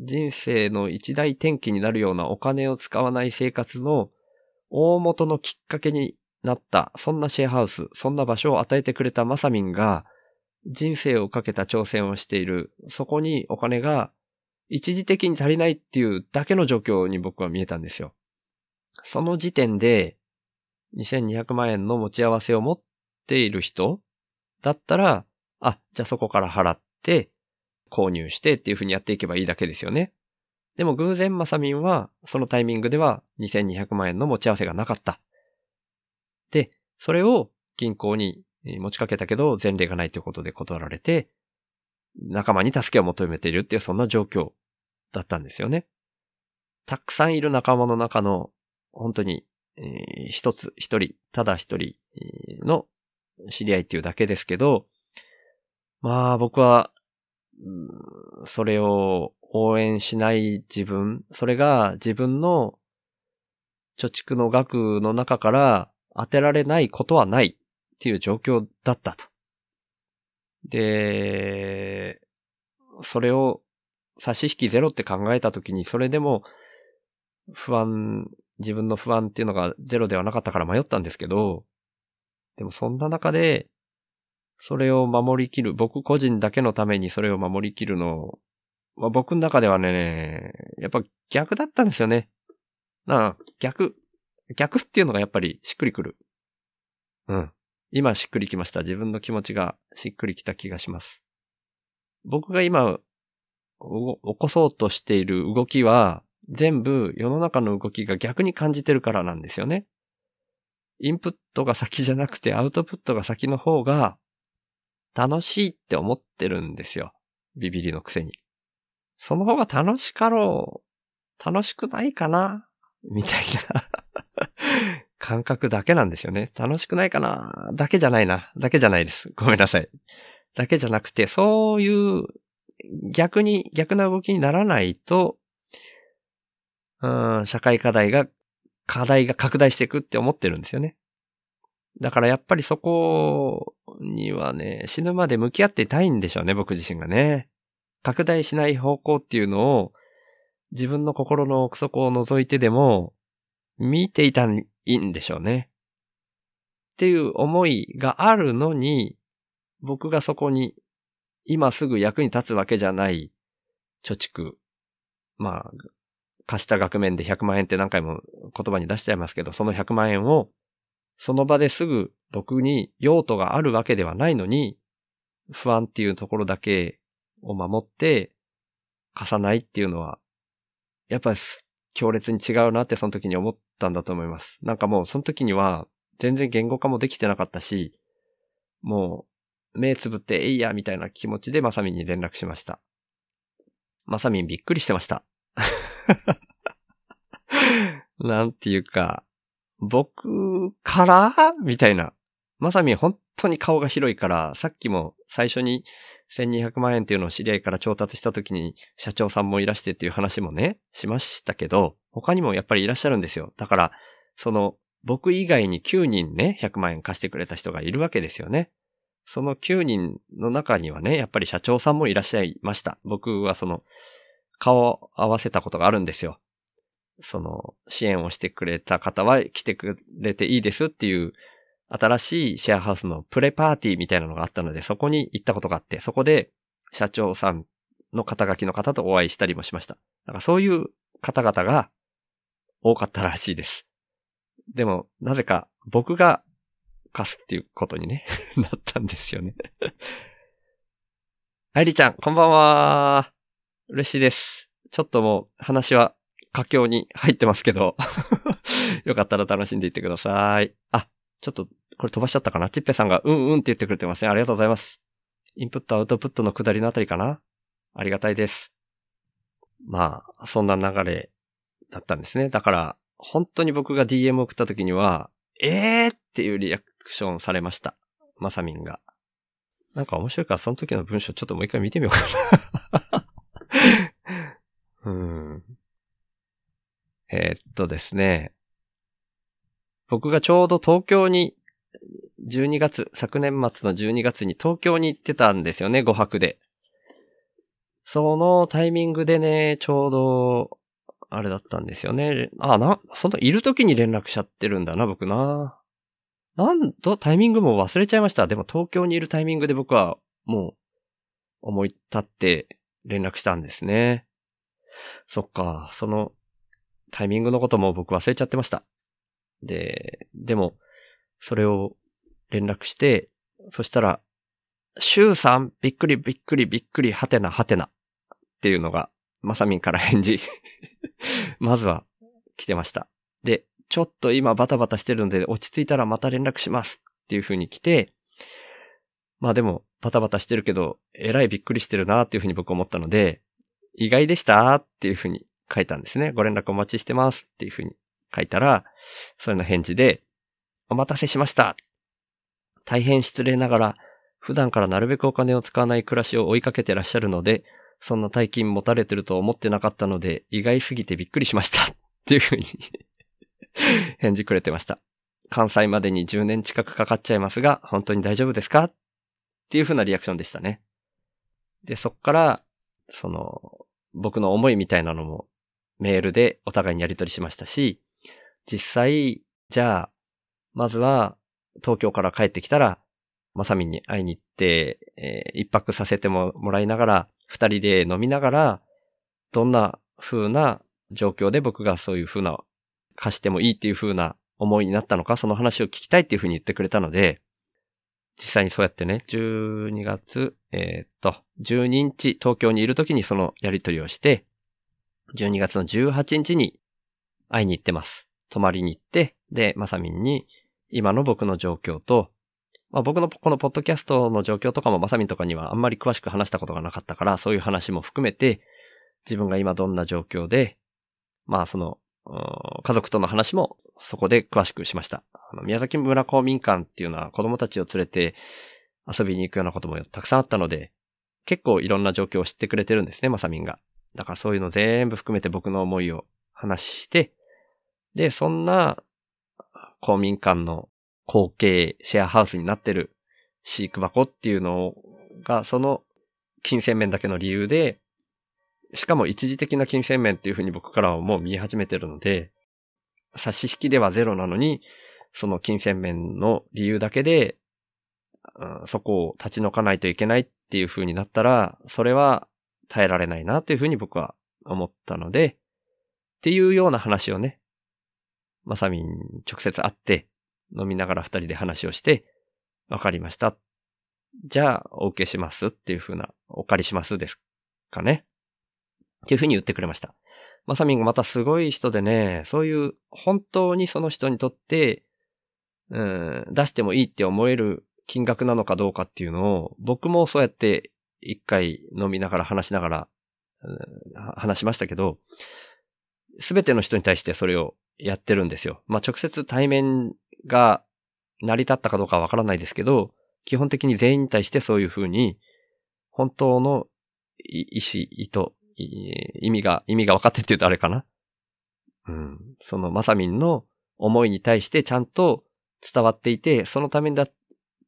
人生の一大転機になるようなお金を使わない生活の大元のきっかけになった、そんなシェアハウス、そんな場所を与えてくれたマサミンが、人生をかけた挑戦をしている、そこにお金が一時的に足りないっていうだけの状況に僕は見えたんですよ。その時点で、2200万円の持ち合わせを持っている人だったら、あ、じゃあそこから払って、購入してっていう風にやっていけばいいだけですよね。でも偶然マサミンは、そのタイミングでは2200万円の持ち合わせがなかった。で、それを銀行に持ちかけたけど前例がないということで断られて、仲間に助けを求めているっていうそんな状況だったんですよね。たくさんいる仲間の中の、本当に、えー一つ、一人、ただ一人の知り合いっていうだけですけど、まあ僕は、それを応援しない自分、それが自分の貯蓄の額の中から当てられないことはないっていう状況だったと。で、それを差し引きゼロって考えたときに、それでも不安、自分の不安っていうのがゼロではなかったから迷ったんですけど、でもそんな中で、それを守りきる、僕個人だけのためにそれを守りきるの、まあ、僕の中ではね、やっぱ逆だったんですよね。なあ、逆。逆っていうのがやっぱりしっくりくる。うん。今しっくりきました。自分の気持ちがしっくりきた気がします。僕が今、起こそうとしている動きは、全部世の中の動きが逆に感じてるからなんですよね。インプットが先じゃなくてアウトプットが先の方が楽しいって思ってるんですよ。ビビリのくせに。その方が楽しかろう。楽しくないかなみたいな *laughs* 感覚だけなんですよね。楽しくないかなだけじゃないな。だけじゃないです。ごめんなさい。だけじゃなくて、そういう逆に、逆な動きにならないと、うん、社会課題が、課題が拡大していくって思ってるんですよね。だからやっぱりそこにはね、死ぬまで向き合っていたいんでしょうね、僕自身がね。拡大しない方向っていうのを、自分の心の奥底を覗いてでも、見ていたいんでしょうね。っていう思いがあるのに、僕がそこに今すぐ役に立つわけじゃない貯蓄。まあ、貸した額面で100万円って何回も言葉に出しちゃいますけど、その100万円をその場ですぐ僕に用途があるわけではないのに、不安っていうところだけを守って貸さないっていうのは、やっぱり強烈に違うなってその時に思ったんだと思います。なんかもうその時には全然言語化もできてなかったし、もう目つぶってえいやみたいな気持ちでまさみんに連絡しました。まさみんびっくりしてました。*laughs* なんていうか、僕から？みたいな。まさみ本当に顔が広いから、さっきも最初に1200万円っていうのを知り合いから調達した時に社長さんもいらしてっていう話もね、しましたけど、他にもやっぱりいらっしゃるんですよ。だから、その、僕以外に9人ね、100万円貸してくれた人がいるわけですよね。その9人の中にはね、やっぱり社長さんもいらっしゃいました。僕はその、顔を合わせたことがあるんですよ。その、支援をしてくれた方は来てくれていいですっていう、新しいシェアハウスのプレパーティーみたいなのがあったので、そこに行ったことがあって、そこで社長さんの肩書きの方とお会いしたりもしました。なんかそういう方々が多かったらしいです。でも、なぜか僕が貸すっていうことにね、*laughs* なったんですよね。愛理ちゃん、こんばんは。嬉しいです。ちょっともう話は佳境に入ってますけど、*laughs* よかったら楽しんでいってください。あ、ちょっとこれ飛ばしちゃったかな？ちっぺさんがうんうんって言ってくれてますね。ありがとうございます。インプットアウトプットの下りのあたりかな？ありがたいです。まあ、そんな流れだったんですね。だから、本当に僕が DM 送った時には、えーっていうリアクションされました。まさみんが。なんか面白いからその時の文章ちょっともう一回見てみようかな。うん。えーっとですね。僕がちょうど東京に、12月、昨年末の12月に東京に行ってたんですよね、5泊で。そのタイミングでね、ちょうど、あれだったんですよね。あ、な、その、いる時に連絡しちゃってるんだな、僕な。なんと、タイミングも忘れちゃいました。でも東京にいるタイミングで僕は、もう、思い立って連絡したんですね。そっか、その、タイミングのことも僕忘れちゃってました。で、でも、それを連絡して、そしたら、週3、びっくりびっくりびっくり、はてなはてな、っていうのが、まさみんから返事、*laughs* まずは来てました。で、ちょっと今バタバタしてるので、落ち着いたらまた連絡しますっていう風に来て、まあでも、バタバタしてるけど、えらいびっくりしてるなっていう風に僕思ったので、意外でしたっていう風に書いたんですね。ご連絡お待ちしてますっていう風に書いたら、それの返事で、お待たせしました。大変失礼ながら、普段からなるべくお金を使わない暮らしを追いかけてらっしゃるので、そんな大金持たれてると思ってなかったので、意外すぎてびっくりしました。っていう風に *laughs* 返事くれてました。関西までに10年近くかかっちゃいますが、本当に大丈夫ですか？っていう風なリアクションでしたね。で、そっから、その、僕の思いみたいなのもメールでお互いにやり取りしましたし、実際、じゃあ、まずは東京から帰ってきたら、まさみに会いに行って、えー一泊させてももらいながら、二人で飲みながら、どんな風な状況で僕がそういう風な、貸してもいいっていう風な思いになったのか、その話を聞きたいっていう風に言ってくれたので、実際にそうやってね、12月、えーっと、12日東京にいる時にそのやり取りをして、12月の18日に会いに行ってます。泊まりに行って、で、まさみんに今の僕の状況と、まあ、僕のこのポッドキャストの状況とかもまさみんとかにはあんまり詳しく話したことがなかったから、そういう話も含めて、自分が今どんな状況で、まあその、家族との話もそこで詳しくしました。あの宮崎村公民館っていうのは子供たちを連れて遊びに行くようなこともたくさんあったので、結構いろんな状況を知ってくれてるんですね、まさみんが。だからそういうの全部含めて僕の思いを話して、で、そんな公民館の後継シェアハウスになってる飼育箱っていうのが、その金銭面だけの理由で、しかも一時的な金銭面っていうふうに僕からはもう見え始めてるので、差し引きではゼロなのに、その金銭面の理由だけで、うんそこを立ち退かないといけないっていう風になったら、それは耐えられないなというふうに僕は思ったので、っていうような話をね、まさみん直接会って、飲みながら二人で話をして、わかりました。じゃあ、お受けしますっていう風な、お借りしますですかね。っていう風に言ってくれました。まさみんがまたすごい人でね、そういう本当にその人にとって、うん、出してもいいって思える金額なのかどうかっていうのを、僕もそうやって一回飲みながら話しながら、話しましたけど、すべての人に対してそれをやってるんですよ。まあ、直接対面が成り立ったかどうかはわからないですけど、基本的に全員に対してそういうふうに、本当の意思、意図、意味が、意味が分かってって言うとあれかな。うん。そのまさみんの思いに対してちゃんと伝わっていて、そのためだっ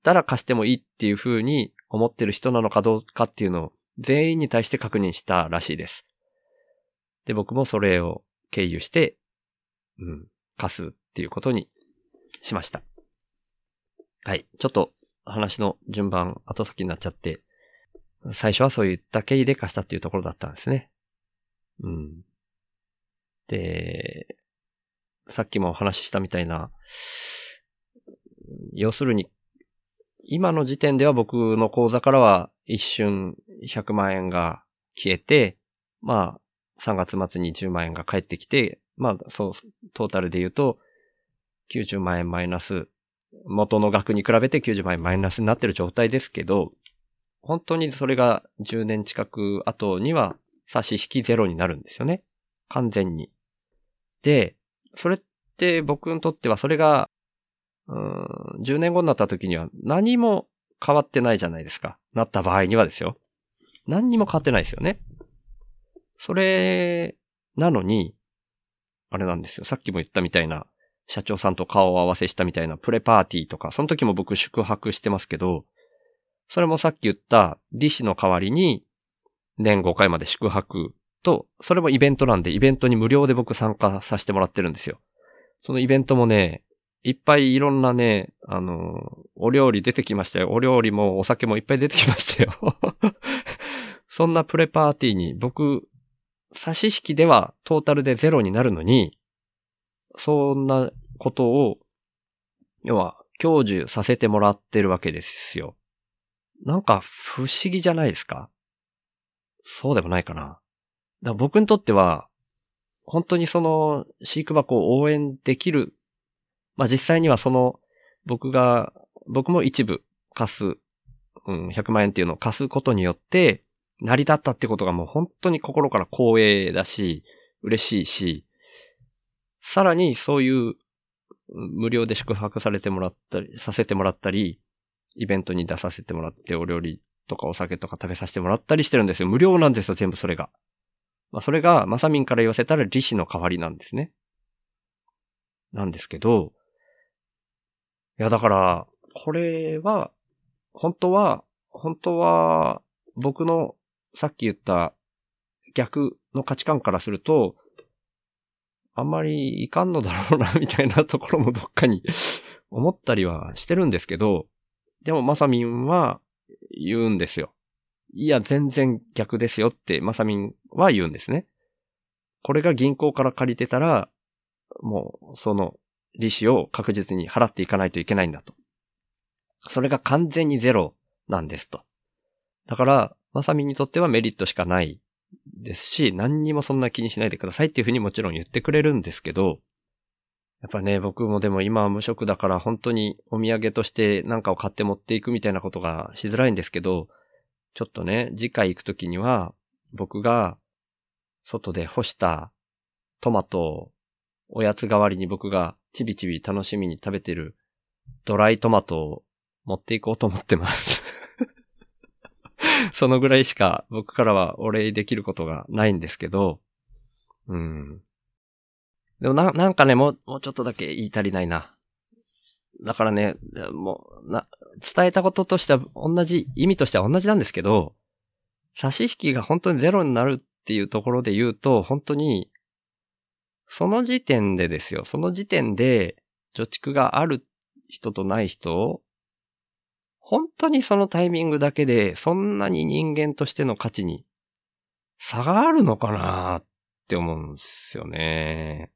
たら貸してもいいっていうふうに思ってる人なのかどうかっていうのを全員に対して確認したらしいです。で、僕もそれを経由して、うん、貸すっていうことにしました。はい。ちょっと話の順番後先になっちゃって、最初はそういった経緯で貸したっていうところだったんですね。うん。で、さっきもお話ししたみたいな、要するに、今の時点では僕の口座からは一瞬100万円が消えて、まあ、3月末に10万円が返ってきて、まあ、そう、トータルで言うと、90万円マイナス、元の額に比べて90万円マイナスになってる状態ですけど、本当にそれが10年近く後には差し引きゼロになるんですよね。完全に。で、それって僕にとってはそれが、うん、10年後になった時には何も変わってないじゃないですか。なった場合にはですよ。何にも変わってないですよね。それ、なのに、あれなんですよ。さっきも言ったみたいな、社長さんと顔を合わせしたみたいなプレパーティーとか、その時も僕宿泊してますけど、それもさっき言った利子の代わりに年5回まで宿泊と、それもイベントなんで、イベントに無料で僕参加させてもらってるんですよ。そのイベントもね、いっぱいいろんなね、あの、お料理出てきましたよ。お料理もお酒もいっぱい出てきましたよ。*laughs* そんなプレパーティーに僕、差し引きではトータルでゼロになるのに、そんなことを、要は、享受させてもらってるわけですよ。なんか不思議じゃないですか？そうでもないかな。だから僕にとっては、本当にその飼育箱を応援できる。まあ実際にはその僕が、僕も一部貸す、うん、100万円っていうのを貸すことによって、成り立ったってことがもう本当に心から光栄だし、嬉しいし、さらにそういう無料で宿泊されてもらったり、させてもらったり、イベントに出させてもらってお料理とかお酒とか食べさせてもらったりしてるんですよ。無料なんですよ、全部それが。まあ、それが、まさみんから言わせたら利子の代わりなんですね。なんですけど、いや、だから、これは、本当は、本当は、僕のさっき言った逆の価値観からすると、あんまりいかんのだろうな、*laughs* みたいなところもどっかに *laughs* 思ったりはしてるんですけど、でもまさみんは言うんですよ。いや、全然逆ですよってまさみんは言うんですね。これが銀行から借りてたら、もう、その、利子を確実に払っていかないといけないんだと。それが完全にゼロなんですと。だから、まさみにとってはメリットしかないですし、何にもそんな気にしないでくださいっていうふうにもちろん言ってくれるんですけど、やっぱね、僕もでも今は無職だから本当にお土産として何かを買って持っていくみたいなことがしづらいんですけど、ちょっとね、次回行くときには、僕が外で干したトマトをおやつ代わりに僕がちびちび楽しみに食べてるドライトマトを持っていこうと思ってます *laughs* そのぐらいしか僕からはお礼できることがないんですけど、うん。でもな、なんかね、もう、もうちょっとだけ言い足りないな。だからね、もう、な、伝えたこととしては同じ、意味としては同じなんですけど、差し引きが本当にゼロになるっていうところで言うと、本当に、その時点でですよ、その時点で、貯蓄がある人とない人を本当にそのタイミングだけで、そんなに人間としての価値に差があるのかなって思うんですよね。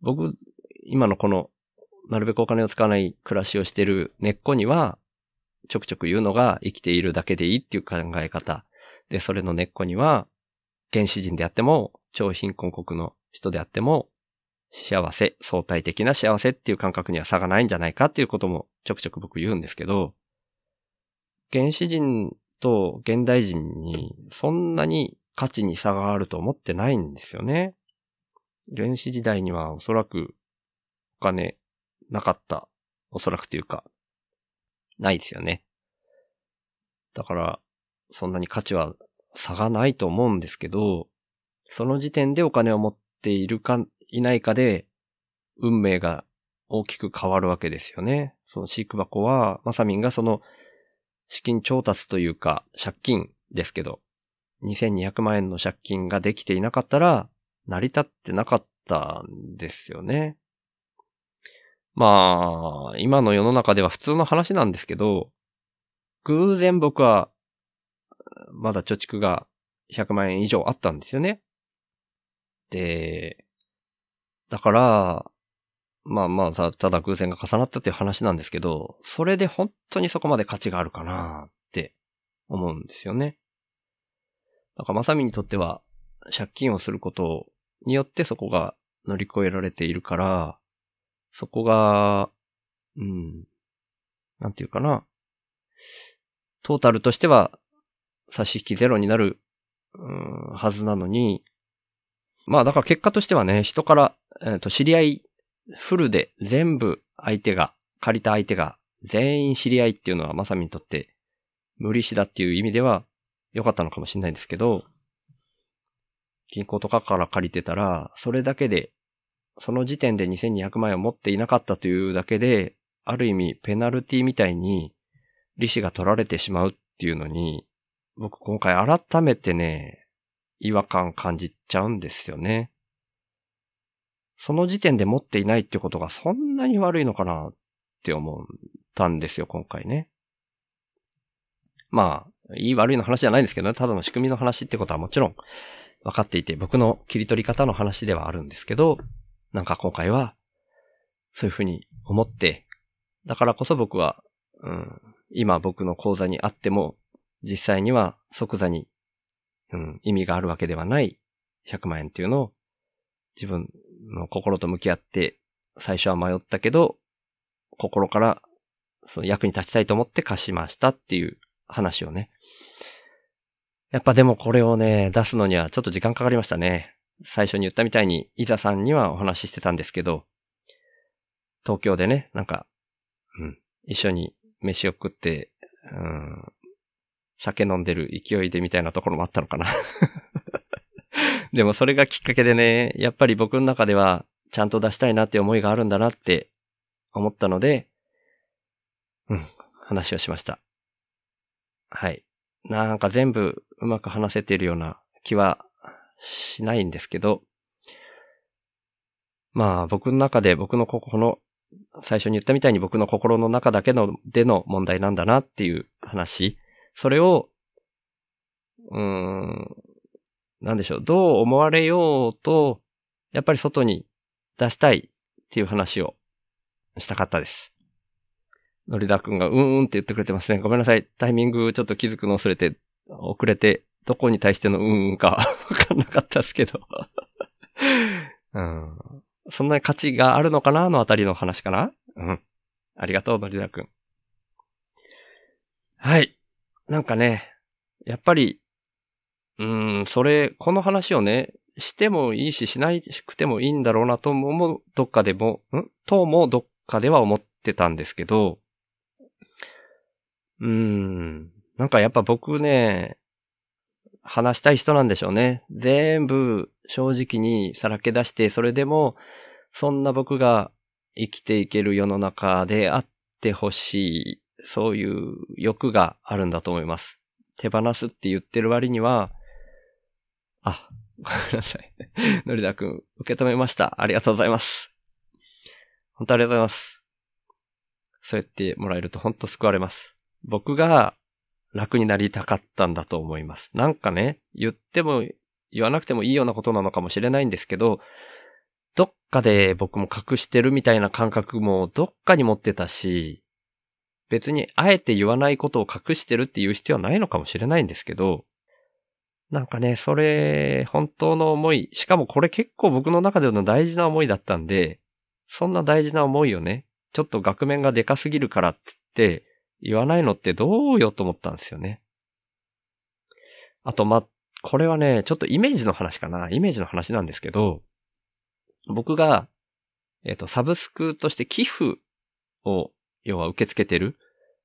僕、今のこの、なるべくお金を使わない暮らしをしてる根っこには、ちょくちょく言うのが生きているだけでいいっていう考え方。で、それの根っこには、原始人であっても、超貧困国の人であっても、幸せ、相対的な幸せっていう感覚には差がないんじゃないかっていうこともちょくちょく僕言うんですけど、原始人と現代人にそんなに価値に差があると思ってないんですよね。原始時代にはおそらくお金なかった。おそらくというか、ないですよね。だから、そんなに価値は差がないと思うんですけど、その時点でお金を持っているかいないかで、運命が大きく変わるわけですよね。その飼育箱は、まさみんがその資金調達というか借金ですけど、2200万円の借金ができていなかったら、成り立ってなかったんですよね。まあ、今の世の中では普通の話なんですけど、偶然僕は、まだ貯蓄が100万円以上あったんですよね。で、だから、まあまあ、たただ偶然が重なったっていう話なんですけど、それで本当にそこまで価値があるかなって思うんですよね。だから、まさみにとっては、借金をすることによってそこが乗り越えられているから、そこが、うん、なんていうかな。トータルとしては、差し引きゼロになる、うん、はずなのに、まあだから結果としてはね、人から、えっ、と、知り合いフルで全部相手が、借りた相手が全員知り合いっていうのはまさみにとって無利子だっていう意味では良かったのかもしれないんですけど、銀行とかから借りてたら、それだけで、その時点で2200万円を持っていなかったというだけで、ある意味ペナルティみたいに利子が取られてしまうっていうのに、僕今回改めてね、違和感感じちゃうんですよね。その時点で持っていないってことがそんなに悪いのかなって思ったんですよ、今回ね。まあ、いい悪いの話じゃないんですけどね、ただの仕組みの話ってことはもちろん分かっていて、僕の切り取り方の話ではあるんですけど、なんか今回は、そういうふうに思って、だからこそ僕は、うん、今僕の口座にあっても、実際には即座に、うん、意味があるわけではない100万円っていうのを自分の心と向き合って、最初は迷ったけど、心からその役に立ちたいと思って貸しましたっていう話をね。やっぱでもこれをね、出すのにはちょっと時間かかりましたね。最初に言ったみたいに、伊沢さんにはお話ししてたんですけど、東京でね、なんか、うん、一緒に飯を食って、うん、酒飲んでる勢いでみたいなところもあったのかな。*laughs* でもそれがきっかけでね、やっぱり僕の中ではちゃんと出したいなって思いがあるんだなって思ったので、うん、話をしました。はい。なんか全部うまく話せているような気はしないんですけど、まあ僕の中で僕のここの、最初に言ったみたいに僕の心の中だけのでの問題なんだなっていう話、それを、うーん、なんでしょう、どう思われようと、やっぱり外に出したいっていう話をしたかったです。のりだくんがうんうんって言ってくれてますね。ごめんなさい。タイミングちょっと気づくの忘れて、遅れて、どこに対してのうんうんか *laughs* わかんなかったですけど。*laughs* うん。そんなに価値があるのかなのあたりの話かなうん。ありがとう、のりだくん。はい。なんかね、やっぱり、うん、それ、この話をね、してもいいし、しないしくてもいいんだろうなとも、どっかでも、ん？ともどっかでは思ってたんですけど、うん、なんかやっぱ僕ね、話したい人なんでしょうね。全部正直にさらけ出して、それでも、そんな僕が生きていける世の中であってほしい、そういう欲があるんだと思います。手放すって言ってる割には、あ、ごめんなさい。のりだくん、受け止めました。ありがとうございます。本当ありがとうございます。そう言ってもらえると本当救われます。僕が楽になりたかったんだと思います。なんかね、言っても言わなくてもいいようなことなのかもしれないんですけど、どっかで僕も隠してるみたいな感覚もどっかに持ってたし、別にあえて言わないことを隠してるっていう必要はないのかもしれないんですけど、なんかね、それ、本当の思い、しかもこれ結構僕の中での大事な思いだったんで、そんな大事な思いをね、ちょっと額面がでかすぎるからって言わないのってどうよと思ったんですよね。あと、ま、これはね、ちょっとイメージの話かな。イメージの話なんですけど、僕が、えっ、と、サブスクとして寄付を、要は受け付けてる。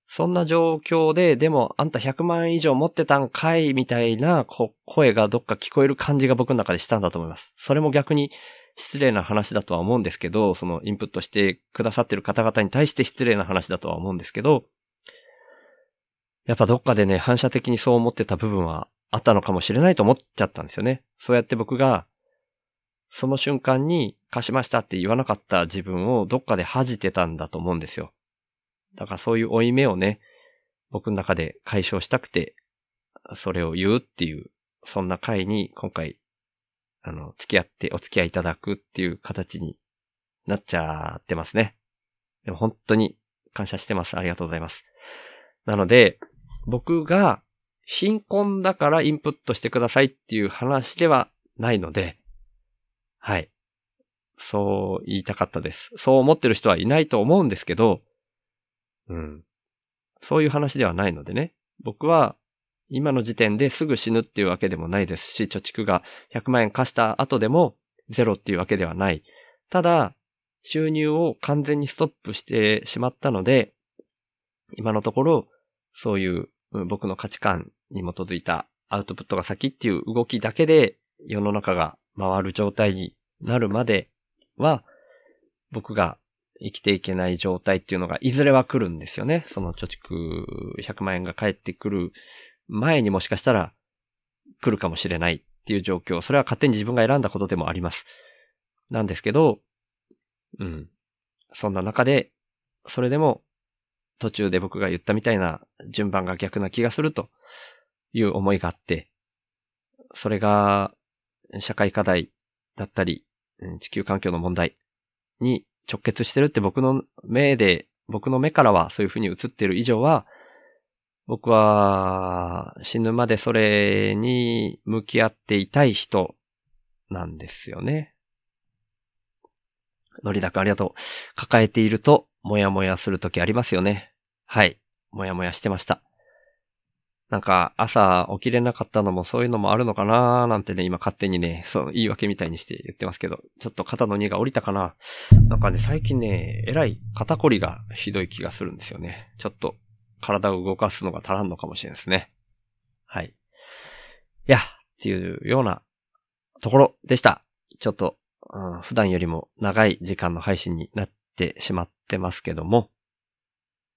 そんな状況で、でも、あんた100万以上持ってたんかいみたいな声がどっか聞こえる感じが僕の中でしたんだと思います。それも逆に失礼な話だとは思うんですけど、そのインプットしてくださってる方々に対して失礼な話だとは思うんですけど、やっぱどっかでね、反射的にそう思ってた部分はあったのかもしれないと思っちゃったんですよね。そうやって僕が、その瞬間に貸しましたって言わなかった自分をどっかで恥じてたんだと思うんですよ。だからそういう負い目をね、僕の中で解消したくて、それを言うっていう、そんな回に今回あの、付き合ってお付き合いいただくっていう形になっちゃってますね。でも本当に感謝してます。ありがとうございます。なので、僕が貧困だからインプットしてくださいっていう話ではないので、はい。そう言いたかったです。そう思ってる人はいないと思うんですけど、うん。そういう話ではないのでね。僕は今の時点ですぐ死ぬっていうわけでもないですし、貯蓄が100万円貸した後でもゼロっていうわけではない。ただ、収入を完全にストップしてしまったので、今のところ、そういう僕の価値観に基づいたアウトプットが先っていう動きだけで世の中が回る状態になるまでは、僕が生きていけない状態っていうのがいずれは来るんですよね。その貯蓄100万円が返ってくる前にもしかしたら来るかもしれないっていう状況。それは勝手に自分が選んだことでもあります。なんですけど、うん。そんな中で、それでも途中で僕が言ったみたいな順番が逆な気がするという思いがあって、それが社会課題だったり、地球環境の問題に直結してるって僕の目で、僕の目からはそういう風に映ってる以上は、僕は死ぬまでそれに向き合っていたい人なんですよね。のりだくありがとう。抱えていると、もやもやするときありますよね。はい。もやもやしてました。なんか、朝起きれなかったのもそういうのもあるのかなーなんてね、今勝手にね、そう、言い訳みたいにして言ってますけど、ちょっと肩の荷が下りたかな。なんかね、最近ね、えらい肩こりがひどい気がするんですよね。ちょっと、体を動かすのが足らんのかもしれないですね。はい。いや、っていうようなところでした。ちょっと、うん、普段よりも長い時間の配信になってしまってますけども、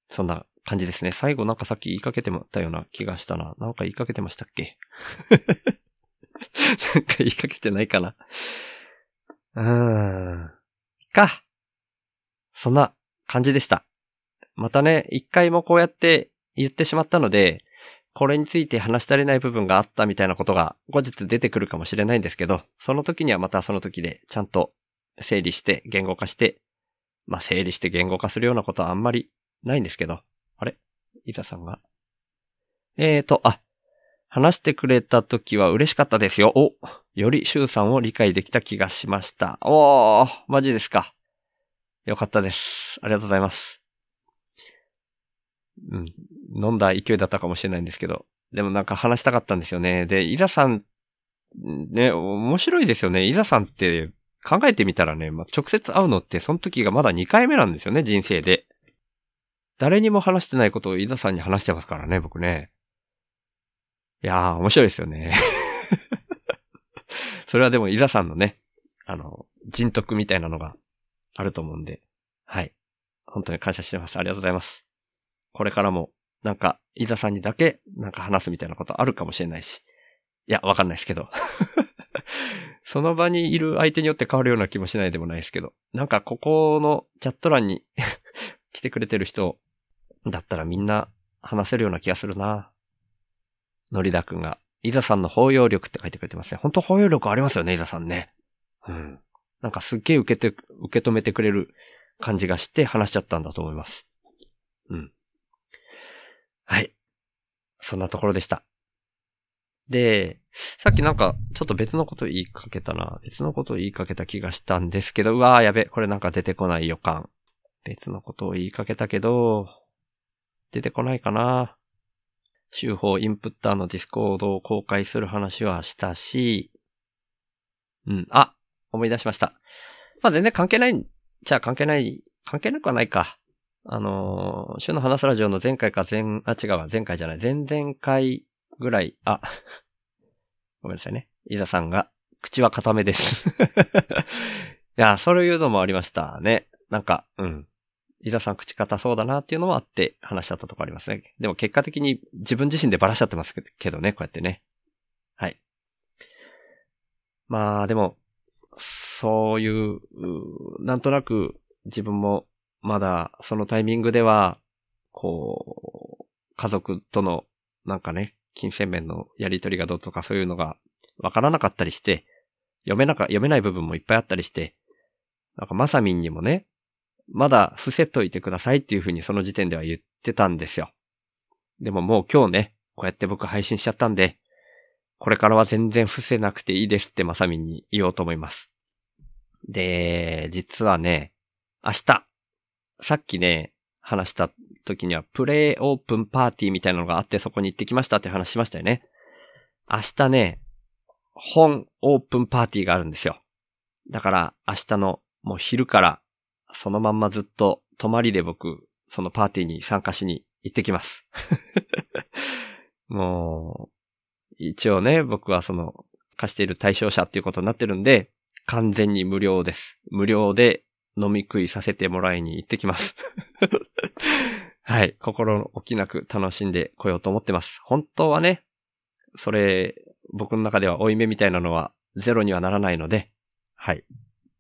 そんな感じですね。最後なんかさっき言いかけてもたような気がしたな。なんか言いかけてましたっけ？*laughs* なんか言いかけてないかな。うーん。か。そんな感じでした。またね、一回もこうやって言ってしまったので、これについて話し足りない部分があったみたいなことが後日出てくるかもしれないんですけど、その時にはまたその時でちゃんと整理して言語化して、まあ整理して言語化するようなことはあんまりないんですけど、あれ？伊田さんが？えーと、あ、話してくれた時は嬉しかったですよ。お、よりシュウさんを理解できた気がしました。おー、マジですか。よかったです。ありがとうございます。うん。飲んだ勢いだったかもしれないんですけど。でもなんか話したかったんですよね。で、伊田さん、ね、面白いですよね。伊田さんって考えてみたらね、まあ、直接会うのってその時がまだ2回目なんですよね、人生で。誰にも話してないことを伊田さんに話してますからね、僕ね。いやー、面白いですよね。*laughs* それはでも伊田さんのね、あの、人徳みたいなのがあると思うんで、はい。本当に感謝してます。ありがとうございます。これからも、なんか、伊田さんにだけ、なんか話すみたいなことあるかもしれないし。いや、わかんないですけど。*laughs* その場にいる相手によって変わるような気もしないでもないですけど。なんか、ここのチャット欄に *laughs* 来てくれてる人をだったらみんな話せるような気がするな。のりだくんが、伊沢さんの包容力って書いてくれてますね。本当包容力ありますよね、伊沢さんね。うん。なんかすっげえ受けて、受け止めてくれる感じがして話しちゃったんだと思います。うん。はい。そんなところでした。で、さっきなんか、ちょっと別のこと言いかけたな。別のこと言いかけた気がしたんですけど、うわーやべ、これなんか出てこない予感。別のことを言いかけたけど、出てこないかな。週報インプッターの Discord を公開する話はしたし、うん、あ、思い出しました。まあ、全然関係ない、じゃあ関係ない、関係なくはないか。あのー、週の話すラジオの前回か前、あ、違うわ、前回じゃない、前々回ぐらい、あ、*laughs* ごめんなさいね。伊沢さんが、口は固めです。*laughs* いや、そういうのもありましたね。なんか、うん。伊沢さん口固そうだなっていうのもあって話しちゃったとこありますね。でも結果的に自分自身でバラしちゃってますけどね、こうやってね。はい。まあでも、そういう、うなんとなく自分もまだそのタイミングでは、こう、家族とのなんかね、金銭面のやりとりがどうとかそういうのがわからなかったりして、読めなか、読めない部分もいっぱいあったりして、なんかまさみんにもね、まだ伏せといてくださいっていうふうにその時点では言ってたんですよ。でももう今日ね、こうやって僕配信しちゃったんで、これからは全然伏せなくていいですってまさみんに言おうと思います。で、実はね、明日、さっきね、話した時にはプレイオープンパーティーみたいなのがあってそこに行ってきましたって話しましたよね。明日ね、本オープンパーティーがあるんですよ。だから明日のもう昼からそのまんまずっと泊まりで僕、そのパーティーに参加しに行ってきます。*laughs* もう、一応ね、僕はその貸している対象者っていうことになってるんで、完全に無料です。無料で飲み食いさせてもらいに行ってきます。*laughs* はい。心の置きなく楽しんでこようと思ってます。本当はね、それ、僕の中では追い目みたいなのはゼロにはならないので、はい。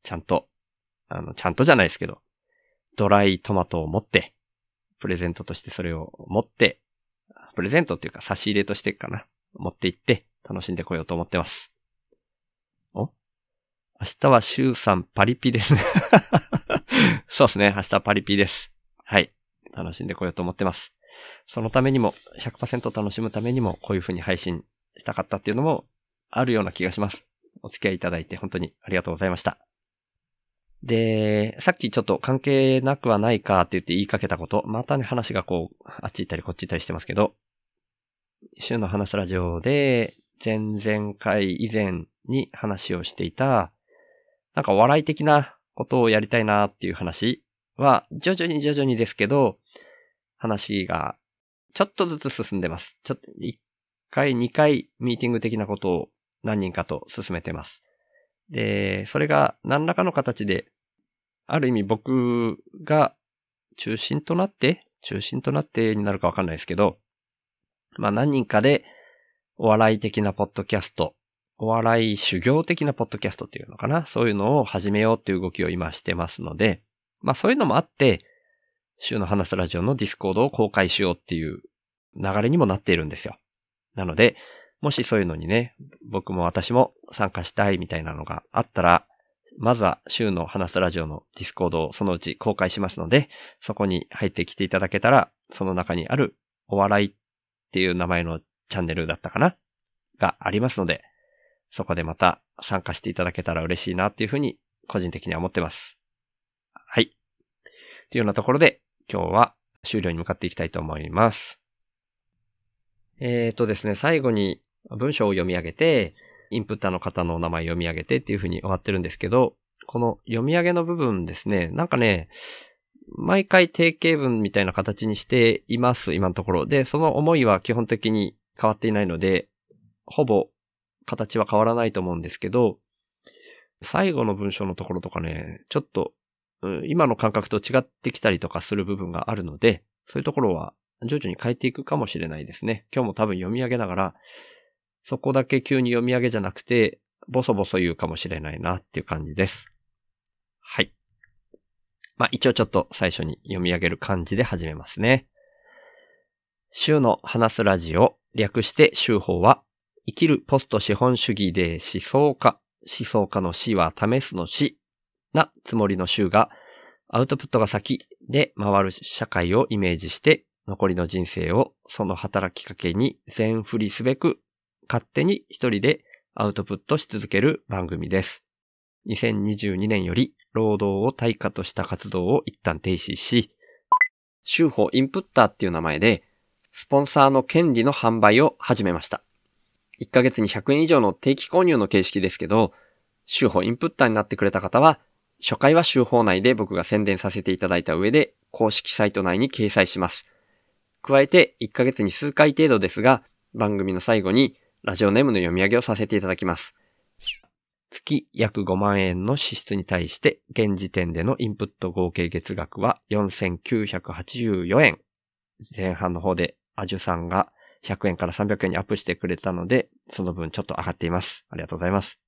ちゃんと、あの、ちゃんとじゃないですけど、ドライトマトを持って、プレゼントとしてそれを持って、プレゼントっていうか差し入れとしてかな。持って行って楽しんでこようと思ってます。お？明日はシュウさんパリピですね。*laughs* そうですね。明日パリピです。はい。楽しんでこようと思ってます。そのためにも、100%楽しむためにも、こういう風に配信したかったっていうのも、あるような気がします。お付き合いいただいて本当にありがとうございました。で、さっきちょっと関係なくはないかって言って言いかけたこと、またね、話がこう、あっち行ったりこっち行ったりしてますけど、週の話すラジオで、前々回以前に話をしていた、なんか笑い的なことをやりたいなっていう話は、徐々に徐々にですけど、話がちょっとずつ進んでます。ちょっと、1回、2回ミーティング的なことを何人かと進めてます。で、それが何らかの形で、ある意味僕が中心となって、中心となってになるかわかんないですけど、まあ何人かでお笑い的なポッドキャスト、お笑い修行的なポッドキャストっていうのかな。そういうのを始めようっていう動きを今してますので、まあそういうのもあって、週の話すラジオの Discord を公開しようっていう流れにもなっているんですよ。なので、もしそういうのにね、僕も私も参加したいみたいなのがあったら、まずは週の話すラジオの Discord をそのうち公開しますので、そこに入ってきていただけたら、その中にあるお笑いっていう名前のチャンネルだったかな？がありますので、そこでまた参加していただけたら嬉しいなっていうふうに個人的には思ってます。はい。というようなところで今日は終了に向かっていきたいと思います。えーとですね、最後に文章を読み上げて、インプッターの方のお名前読み上げてっていう風に終わってるんですけど、この読み上げの部分ですね、なんかね、毎回定型文みたいな形にしています、今のところ。で、その思いは基本的に変わっていないので、ほぼ形は変わらないと思うんですけど、最後の文章のところとかね、ちょっと、今の感覚と違ってきたりとかする部分があるので、そういうところは徐々に変えていくかもしれないですね。今日も多分読み上げながら、そこだけ急に読み上げじゃなくて、ボソボソ言うかもしれないなっていう感じです。はい。まあ一応ちょっと最初に読み上げる感じで始めますね。週の話すラジオ、略して週報は、生きるポスト資本主義で思想家、思想家の死は試すの死なつもりの週が、アウトプットが先で回る社会をイメージして、残りの人生をその働きかけに全振りすべく、勝手に一人でアウトプットし続ける番組です。2022年より労働を対価とした活動を一旦停止し、週報インプッターっていう名前で、スポンサーの権利の販売を始めました。1ヶ月に100円以上の定期購入の形式ですけど、週報インプッターになってくれた方は、初回は週報内で僕が宣伝させていただいた上で、公式サイト内に掲載します。加えて、1ヶ月に数回程度ですが、番組の最後に、ラジオネームの読み上げをさせていただきます。月約5万円の支出に対して、現時点でのインプット合計月額は4984円。前半の方で、アジュさんが100円から300円にアップしてくれたので、その分ちょっと上がっています。ありがとうございます。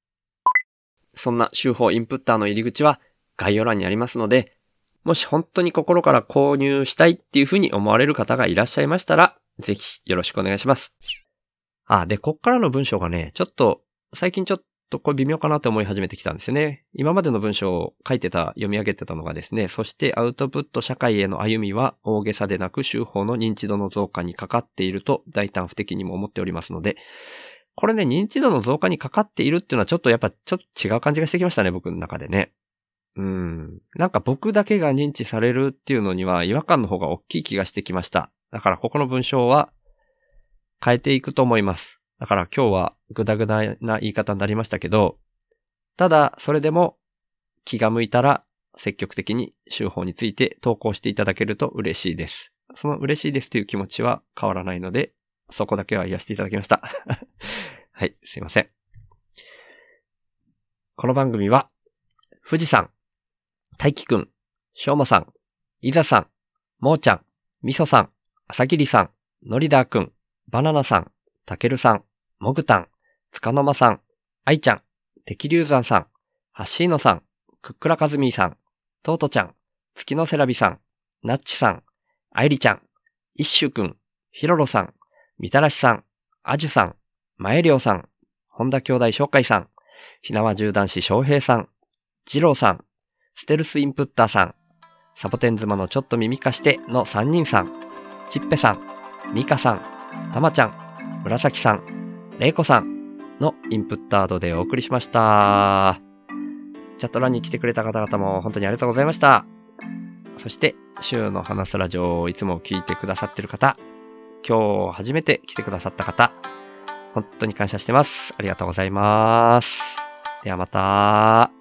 そんな週報インプッターの入り口は概要欄にありますので、もし本当に心から購入したいっていうふうに思われる方がいらっしゃいましたら、ぜひよろしくお願いします。あ、で、こっからの文章がね、ちょっと、最近ちょっとこれ微妙かなと思い始めてきたんですよね。今までの文章を書いてた、読み上げてたのがですね、そしてアウトプット社会への歩みは大げさでなく手法の認知度の増加にかかっていると大胆不敵にも思っておりますので、これね、認知度の増加にかかっているっていうのはちょっとやっぱちょっと違う感じがしてきましたね、僕の中でね。うん。なんか僕だけが認知されるっていうのには違和感の方が大きい気がしてきました。だからここの文章は変えていくと思います。だから今日はグダグダな言い方になりましたけど、ただそれでも気が向いたら積極的に手法について投稿していただけると嬉しいです。その嬉しいですという気持ちは変わらないので、そこだけは言わせていただきました。*laughs* はい、すいません。この番組は、富士山、大輝くん、しょうまさん、いざさん、もーちゃん、みそさん、あさぎりさん、のりだーくん、バナナさん、たけるさん、もぐたん、つかのまさん、あいちゃん、てきりゅうざんさん、はっしーのさん、くっくらかずみーさん、とうとちゃん、月のせらびさん、なっちさん、あいりちゃん、いっしゅうくん、ひろろさん、みたらしさん、あじゅさん、まえりょうさん、本田兄弟紹介さん、ひなわ銃弾士翔平さん、じろうさん、ステルスインプッターさん、サボテン妻のちょっと耳貸しての3人さん、ちっぺさん、みかさん、たまちゃん、紫さん、れいこさんのインプットアードでお送りしました。チャット欄に来てくれた方々も本当にありがとうございました。そして、週の話すラジオをいつも聞いてくださってる方、今日初めて来てくださった方、本当に感謝してます。ありがとうございます。ではまた。